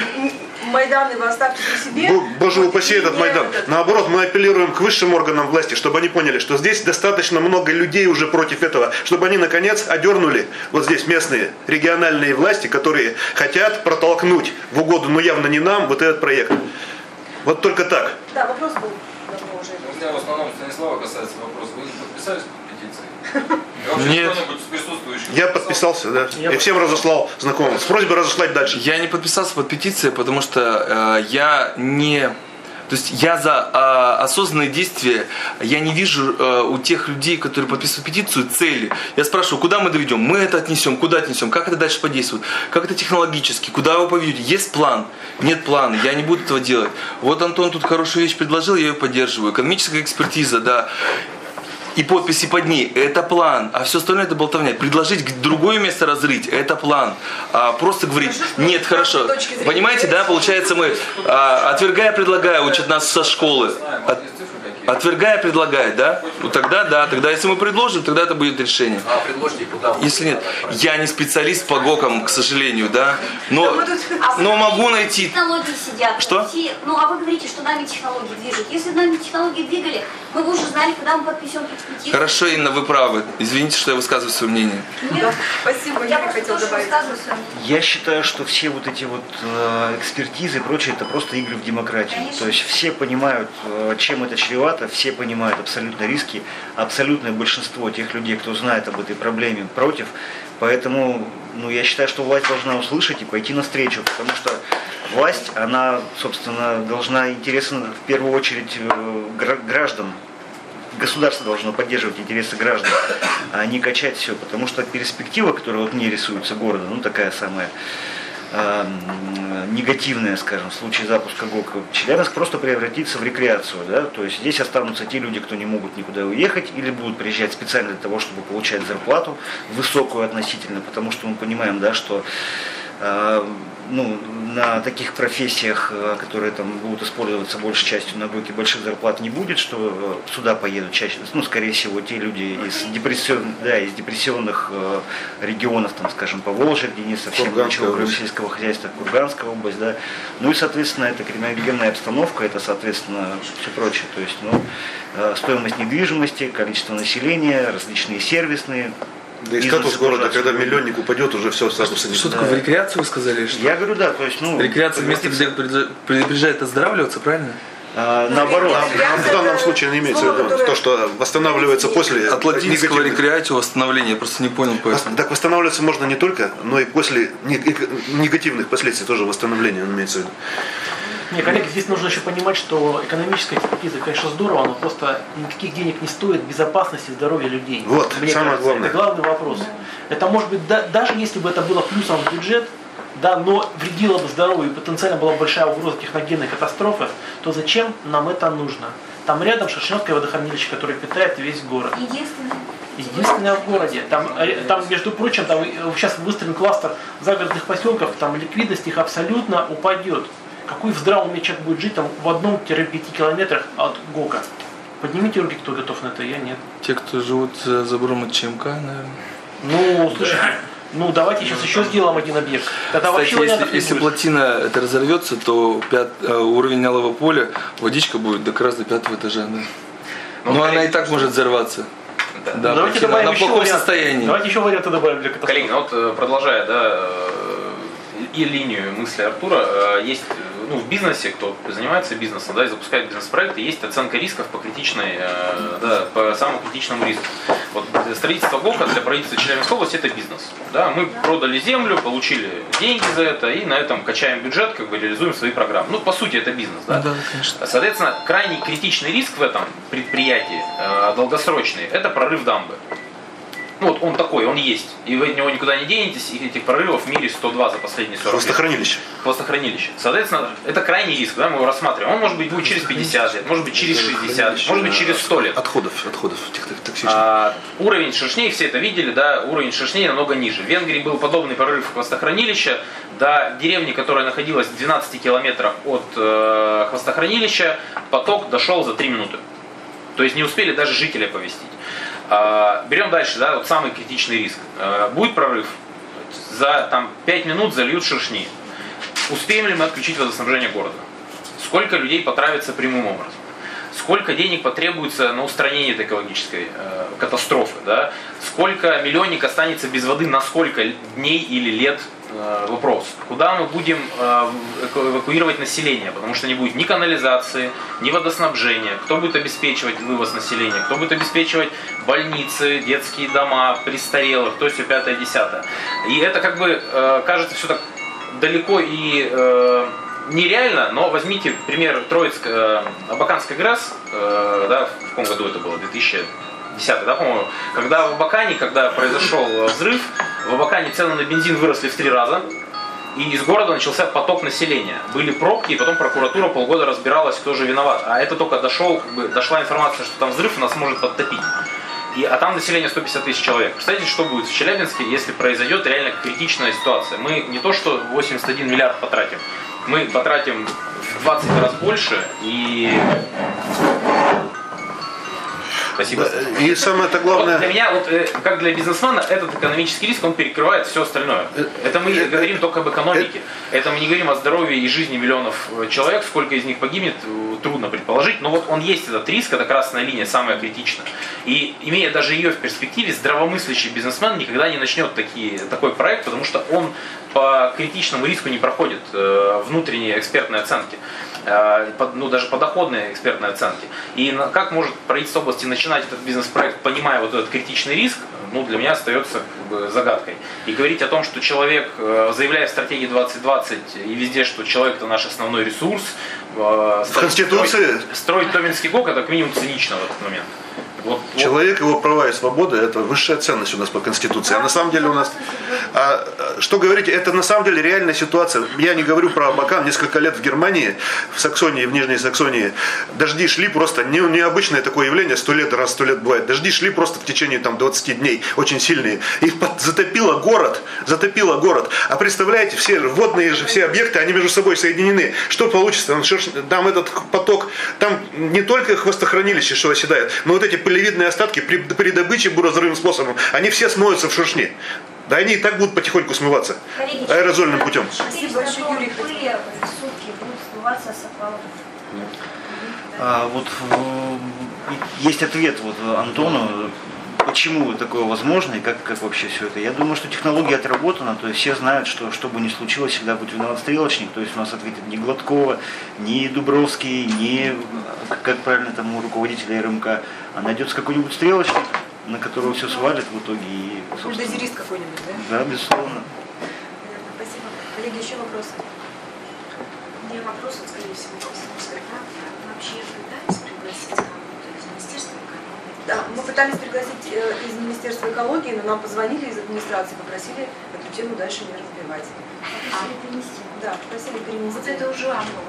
Майданы вы оставьте при себе. Бо- Боже упаси этот Майдан. этот. Наоборот, мы апеллируем к высшим органам власти, чтобы они поняли, что здесь достаточно много людей уже против этого, чтобы они наконец одернули вот здесь местные региональные власти, которые хотят протолкнуть в угоду, но явно не нам, вот этот проект. Вот только так. Да, вопрос был меня в основном Станислава касается вопрос. Вы не подписались под петицией? <laughs> Вообще Нет. Я подписался? да. И всем разослал знакомым. С просьбой разослать дальше. Я не подписался под петицией, потому что э, я не... То есть я за а, осознанные действия, я не вижу а, у тех людей, которые подписывают петицию, цели. Я спрашиваю, куда мы доведем? Мы это отнесем, куда отнесем? Как это дальше подействует? Как это технологически? Куда вы поведете? Есть план? Нет плана, я не буду этого делать. Вот Антон тут хорошую вещь предложил, я ее поддерживаю. Экономическая экспертиза, да и подписи под ней, это план, а все остальное это болтовня. Предложить другое место разрыть, это план. А просто говорить, нет, хорошо. Понимаете, да, получается мы, а, отвергая, предлагая, учат нас со школы. От, отвергая, предлагая, да? Ну тогда да, тогда если мы предложим, тогда это будет решение. А предложите куда? Если нет, я не специалист по ГОКам, к сожалению, да, но, но могу найти... Технологии сидят. Что? Ну, а вы говорите, что нами технологии движут. Если нами технологии двигали, мы бы уже знали, когда мы подписем петицию. Хорошо, Инна, вы правы. Извините, что я высказываю свое мнение. Нет, Спасибо, я просто хотел добавить. Я считаю, что все вот эти вот э, экспертизы и прочее, это просто игры в демократию. Конечно. То есть все понимают, э, чем это чревато, все понимают абсолютно риски, абсолютное большинство тех людей, кто знает об этой проблеме, против. Поэтому ну, я считаю, что власть должна услышать и пойти навстречу, потому что власть, она, собственно, должна интересы в первую очередь э, гра- граждан государство должно поддерживать интересы граждан, а не качать все. Потому что перспектива, которая вот мне рисуется города, ну такая самая э, м, негативная, скажем, в случае запуска ГОК, Челябинск просто превратится в рекреацию. Да? То есть здесь останутся те люди, кто не могут никуда уехать или будут приезжать специально для того, чтобы получать зарплату высокую относительно, потому что мы понимаем, да, что э, ну, на таких профессиях, э, которые там будут использоваться большей частью на ГОКе, больших зарплат не будет, что э, сюда поедут чаще, ну, скорее всего, те люди из, депрессион, да, из депрессионных э, регионов, там, скажем, Курганская ничего, кроме область. сельского хозяйства, Курганская область, да. Ну и, соответственно, это криминогенная обстановка, это, соответственно, все прочее. То есть, ну, стоимость недвижимости, количество населения, различные сервисные, Да и статус города, когда миллионник упадет, уже все, статуса не Что такое, в рекреацию вы сказали? Что? Я говорю, да, то есть, ну... Рекреация место, где приезжает оздоравливаться, правильно? А, наоборот. В данном случае не имеется в виду то, что восстанавливается после От латинского рекреатио восстановление, я просто не понял поэтому. Так восстанавливаться можно не только, но и после негативных последствий тоже восстановление он имеется в виду. Не, коллеги, здесь нужно еще понимать, что экономическая экспертиза, конечно, здорово, но просто никаких денег не стоит безопасности и здоровья людей. Вот, Мне самое кажется, главное. Это главный вопрос. Это может быть, да- даже если бы это было плюсом в бюджет, да, но вредило бы здоровью и потенциально была большая угроза техногенной катастрофы, то зачем нам это нужно? Там рядом Шершневское водохранилище, которое питает весь город. Единственное. Единственное в городе. Там, э, там, между прочим, там э, сейчас выстроен кластер загородных поселков, там ликвидность их абсолютно упадет. Какой в здравом уме человек будет жить там в одном-пяти километрах от ГОКа? Поднимите руки, кто готов на это, я нет. Те, кто живут за забором от ЧМК, наверное. Ну, слушайте, ну давайте сейчас еще сделаем один объект. Тогда Кстати, вообще если, если будет. плотина это разорвется, то пят- э, уровень налого поля, водичка будет до как раз до пятого этажа. Да. Ну, Но она и так может взорваться. Да. Да, Давайте плотина, добавим она в еще плохом вариант. состоянии. Давайте еще варианты добавим для катастрофы. Коллеги, ну вот э, продолжая, да, и линию мысли Артура, э, есть, э, ну, в бизнесе, кто занимается бизнесом, да, и запускает бизнес-проекты, есть оценка рисков по критичной, э, да, по самому критичному риску. Вот строительство ГОКа для правительства Челябинской области это бизнес. Да, мы продали землю, получили деньги за это и на этом качаем бюджет, как бы реализуем свои программы. Ну, по сути, это бизнес, да. Да, конечно. Соответственно, крайне критичный риск в этом предприятии, долгосрочный, это прорыв дамбы. Ну вот он такой, он есть. И вы от него никуда не денетесь, и этих прорывов в мире 102 за последние 40 лет. Хвостохранилище. Хвостохранилище. Соответственно, это крайний риск, да, мы его рассматриваем. Он может быть будет через 50 лет, может быть через 60 лет, может быть через 100 лет. Отходов, отходов токсичных. А, уровень шершней, все это видели, да, уровень шершней намного ниже. В Венгрии был подобный прорыв хвостохранилища. До деревни, которая находилась в 12 километрах от э, хвостохранилища, поток дошел за 3 минуты. То есть не успели даже жителей оповестить. А, берем дальше, да, вот самый критичный риск. А, будет прорыв, за там, 5 минут зальют шершни. Успеем ли мы отключить водоснабжение города? Сколько людей потравится прямым образом? Сколько денег потребуется на устранение этой экологической э, катастрофы? Да? Сколько миллионник останется без воды на сколько дней или лет? Э, вопрос. Куда мы будем э, эваку- эвакуировать население? Потому что не будет ни канализации, ни водоснабжения. Кто будет обеспечивать вывоз населения? Кто будет обеспечивать больницы, детские дома, престарелых, то все пятое, десятое. И это как бы э, кажется все так далеко и нереально, но возьмите пример Троицк, Абаканской ГРЭС, э, да, в каком году это было, 2010, да, по-моему, когда в Абакане, когда произошел взрыв, в Абакане цены на бензин выросли в три раза, и из города начался поток населения. Были пробки, и потом прокуратура полгода разбиралась, кто же виноват. А это только дошел, как бы, дошла информация, что там взрыв, и нас может подтопить. И, а там население 150 тысяч человек. Представляете, что будет в Челябинске, если произойдет реально критичная ситуация? Мы не то что 81 миллиард потратим, мы потратим в 20 раз больше и... Спасибо. И самое-то главное... Вот для меня, вот, э, как для бизнесмена, этот экономический риск, он перекрывает все остальное. Это мы говорим только об экономике. Это мы не говорим о здоровье и жизни миллионов э, человек. Сколько из них погибнет, э, трудно предположить. Но вот он есть, этот риск, это красная линия, самая критичная. И имея даже ее в перспективе, здравомыслящий бизнесмен никогда не начнет такие, такой проект, потому что он по критичному риску не проходит э, внутренние экспертные оценки. Э, ну, даже подоходные экспертные оценки. И как может правительство области начинать этот бизнес-проект, понимая вот этот критичный риск, ну, для меня остается как бы, загадкой. И говорить о том, что человек, э, заявляя в стратегии 2020 и везде, что человек это наш основной ресурс, э, В Конституции строить, строить Томинский ГОК, это как минимум цинично в этот момент. Вот, Человек, его права и свободы – это высшая ценность у нас по Конституции. А на самом деле у нас... А, что говорите, это на самом деле реальная ситуация. Я не говорю про Абакан. Несколько лет в Германии, в Саксонии, в Нижней Саксонии, дожди шли просто, не, необычное такое явление, сто лет, раз сто лет бывает. Дожди шли просто в течение там, 20 дней, очень сильные. Их под- затопило город, затопило город. А представляете, все водные же, все объекты, они между собой соединены. Что получится? Там этот поток, там не только хвостохранилище, что оседает, но вот эти пылевидные остатки при, при добыче буразрывным способом, они все смоются в шершни. Да они и так будут потихоньку смываться Коллеги, аэрозольным путем. А, вот есть ответ вот Антону, почему такое возможно и как, как вообще все это. Я думаю, что технология отработана, то есть все знают, что что бы ни случилось, всегда будет виноват стрелочник, то есть у нас ответит не Гладкова, не Дубровский, не, как правильно там у руководителя РМК, а найдется какой-нибудь стрелочник, на которого все свалит в итоге и, собственно, Бульдозерист какой-нибудь, да? да, безусловно. Спасибо. Коллеги, еще вопросы? У меня вопрос, вот, скорее всего, Комсомольская правда. Вы вообще пытались пригласить кого-то из Министерства экономики? Да, мы пытались пригласить э, из Министерства экологии, но нам позвонили из администрации, попросили эту тему дальше не разбивать. Попросили перенести. Да, попросили перенести. Вот это уже амплуа.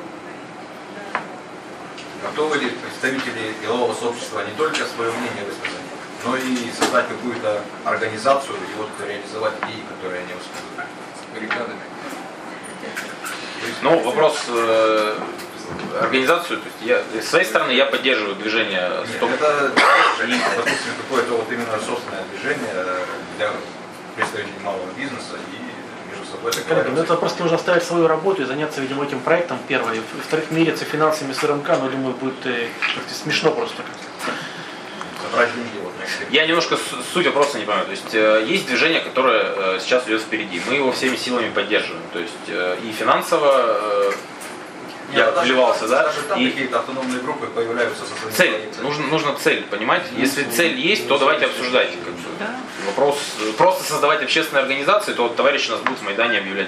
Готовы ли представители делового сообщества не только свое мнение высказать, но и создать какую-то организацию и вот реализовать идеи, которые они высказывают? Баррикадами. Ну, вопрос э, организацию, то есть я, с своей стороны я поддерживаю движение «Стоп». это, допустим, какое-то вот именно собственное движение для представителей малого бизнеса и между собой Коллеги, ну это просто нужно оставить свою работу и заняться, видимо, этим проектом, первое. Во-вторых, мериться финансами с РМК, но, думаю, будет э, как-то смешно просто. Собрать деньги вот. Я немножко суть вопроса не понимаю. То есть э, есть движение, которое э, сейчас идет впереди. Мы его всеми силами поддерживаем. То есть э, и финансово э, я Нет, вливался, да, Даже там и какие-то автономные группы появляются со своими цель. Нужно, нужно цель, понимаете? Если цель есть, то давайте обсуждать. Как бы. Вопрос э, просто создавать общественные организации, то вот товарищи нас будут в Майдане объявлять,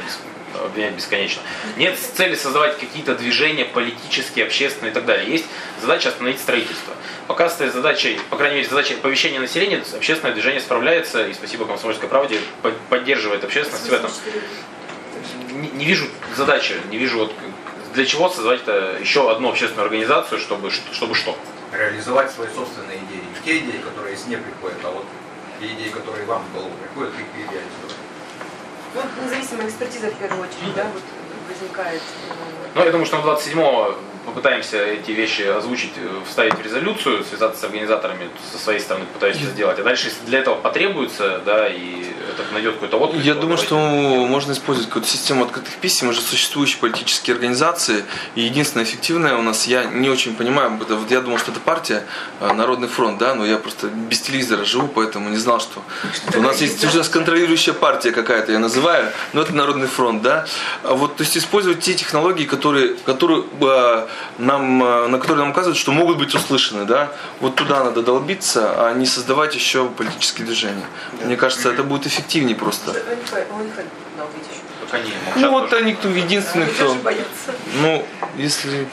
обвинять бесконечно. Нет цели создавать какие-то движения политические, общественные и так далее. Есть задача остановить строительство. Пока стоит задачей, по крайней мере, задача оповещения населения, общественное движение справляется, и спасибо комсомольской правде, по- поддерживает общественность в этом. Не, не вижу задачи, не вижу вот как- для чего создавать еще одну общественную организацию, чтобы, чтобы что. реализовать свои собственные идеи. Не те идеи, которые извне приходят, а вот те идеи, которые вам в голову приходят, их реализовать. Ну, независимая экспертиза в первую очередь, да, вот возникает. Ну, я думаю, что мы 27-го попытаемся эти вещи озвучить, э, вставить в резолюцию, связаться с организаторами, со своей стороны пытаюсь это сделать. А дальше, если для этого потребуется, да, и это найдет какой-то отклик, Я думаю, давайте. что можно использовать какую-то систему открытых писем, уже существующие политические организации. И единственное эффективное у нас, я не очень понимаю, это вот я думал, что это партия э, Народный фронт, да, но я просто без телевизора живу, поэтому не знал, что у нас есть у нас контролирующая партия какая-то, я называю, но это Народный фронт, да. А Вот, то есть использовать те технологии, которые, которые э, нам, э, на которые нам указывают, что могут быть услышаны, да. Вот туда надо долбиться, а не создавать еще политические движения. Мне кажется, это будет эффективнее просто. Да, не молчат. Ну вот тоже. они кто единственный, кто. Ну, если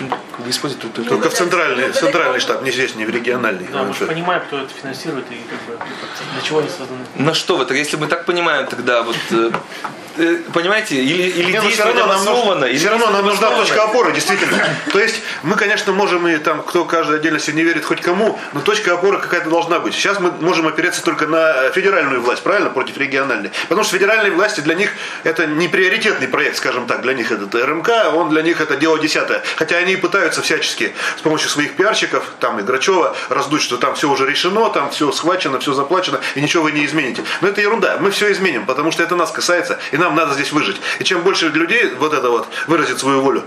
ну, как бы использовать, то только, Только в центральный, центральный штаб, не здесь, не в региональный. Да, мы же понимаем, кто это финансирует и как бы, для чего они созданы. На что вы? Так если мы так понимаем, тогда вот э, понимаете, или, или Не, ну, все равно, нам нужно, или все равно нам нужна точка опоры, действительно. То есть мы, конечно, можем и там, кто каждой отдельности не верит хоть кому, но точка опоры какая-то должна быть. Сейчас мы можем опереться только на федеральную власть, правильно, против региональной. Потому что федеральные власти для них это не приоритетный проект, скажем так, для них этот РМК, он для них это дело десятое. Хотя они и пытаются всячески с помощью своих пиарщиков, там и Грачева, раздуть, что там все уже решено, там все схвачено, все заплачено, и ничего вы не измените. Но это ерунда. Мы все изменим, потому что это нас касается, и нам надо здесь выжить. И чем больше людей вот это вот выразит свою волю,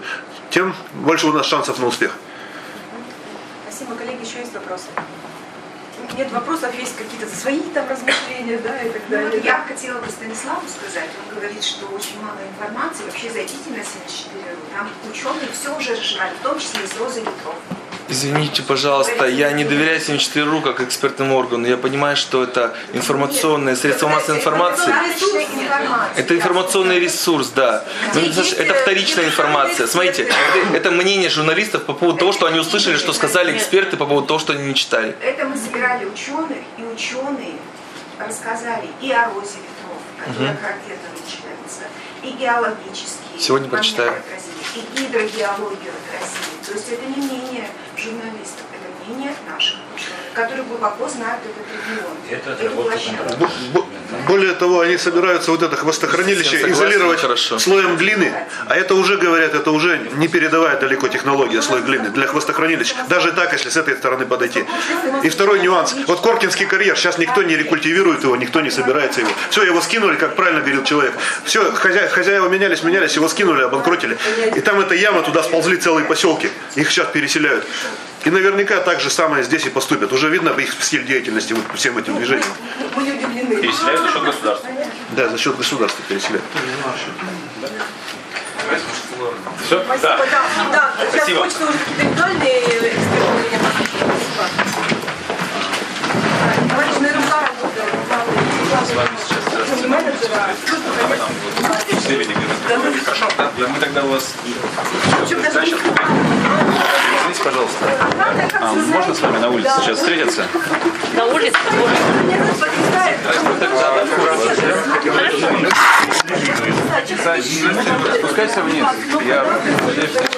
тем больше у нас шансов на успех. Спасибо, коллеги, еще есть вопросы? Нет вопросов, есть какие-то свои там размышления, да, и так Ну, далее. вот я хотела бы Станиславу сказать, он говорит, что очень мало информации, вообще зайдите на 74 там ученые все уже разжевали, в том числе и с Розой Ветров. Извините, пожалуйста, я не доверяю 74.ru как экспертному органу. Я понимаю, что это информационное средство массовой информации. Это информационный ресурс, да. Но это, знаешь, это вторичная информация. Смотрите, это, мнение журналистов по поводу того, что они услышали, что сказали эксперты по поводу того, что они не читали. Это мы собирали ученых, и ученые рассказали и о розе ветров, которая начинается, и геологические Сегодня прочитаю. и гидрогеологию отразили. То есть это не мнение журналистов, это мнение наших которые глубоко знают этот регион. Это Более того, они собираются вот это хвостохранилище изолировать хорошо. слоем глины, а это уже, говорят, это уже не передавая далеко технология слой глины для хвостохранилищ. Даже так, если с этой стороны подойти. И второй нюанс. Вот Коркинский карьер, сейчас никто не рекультивирует его, никто не собирается его. Все, его скинули, как правильно говорил человек. Все, хозя- хозяева менялись, менялись, его скинули, обанкротили. И там эта яма, туда сползли целые поселки. Их сейчас переселяют. И наверняка так же самое здесь и поступят. Уже видно их стиль деятельности вот всем этим движением. Переселяют за счет государства. Да, за счет государства переселяют. Все? Спасибо, Да. да. Да, сейчас Спасибо. хочется уже индивидуальные экспертные Спасибо. Да, Товарищ на С вами сейчас Не менеджера. Хорошо, да, мы тогда у вас... Даже не Извините, пожалуйста, а можно с вами на улице сейчас встретиться? На улице Спускайся вниз. Я встречаю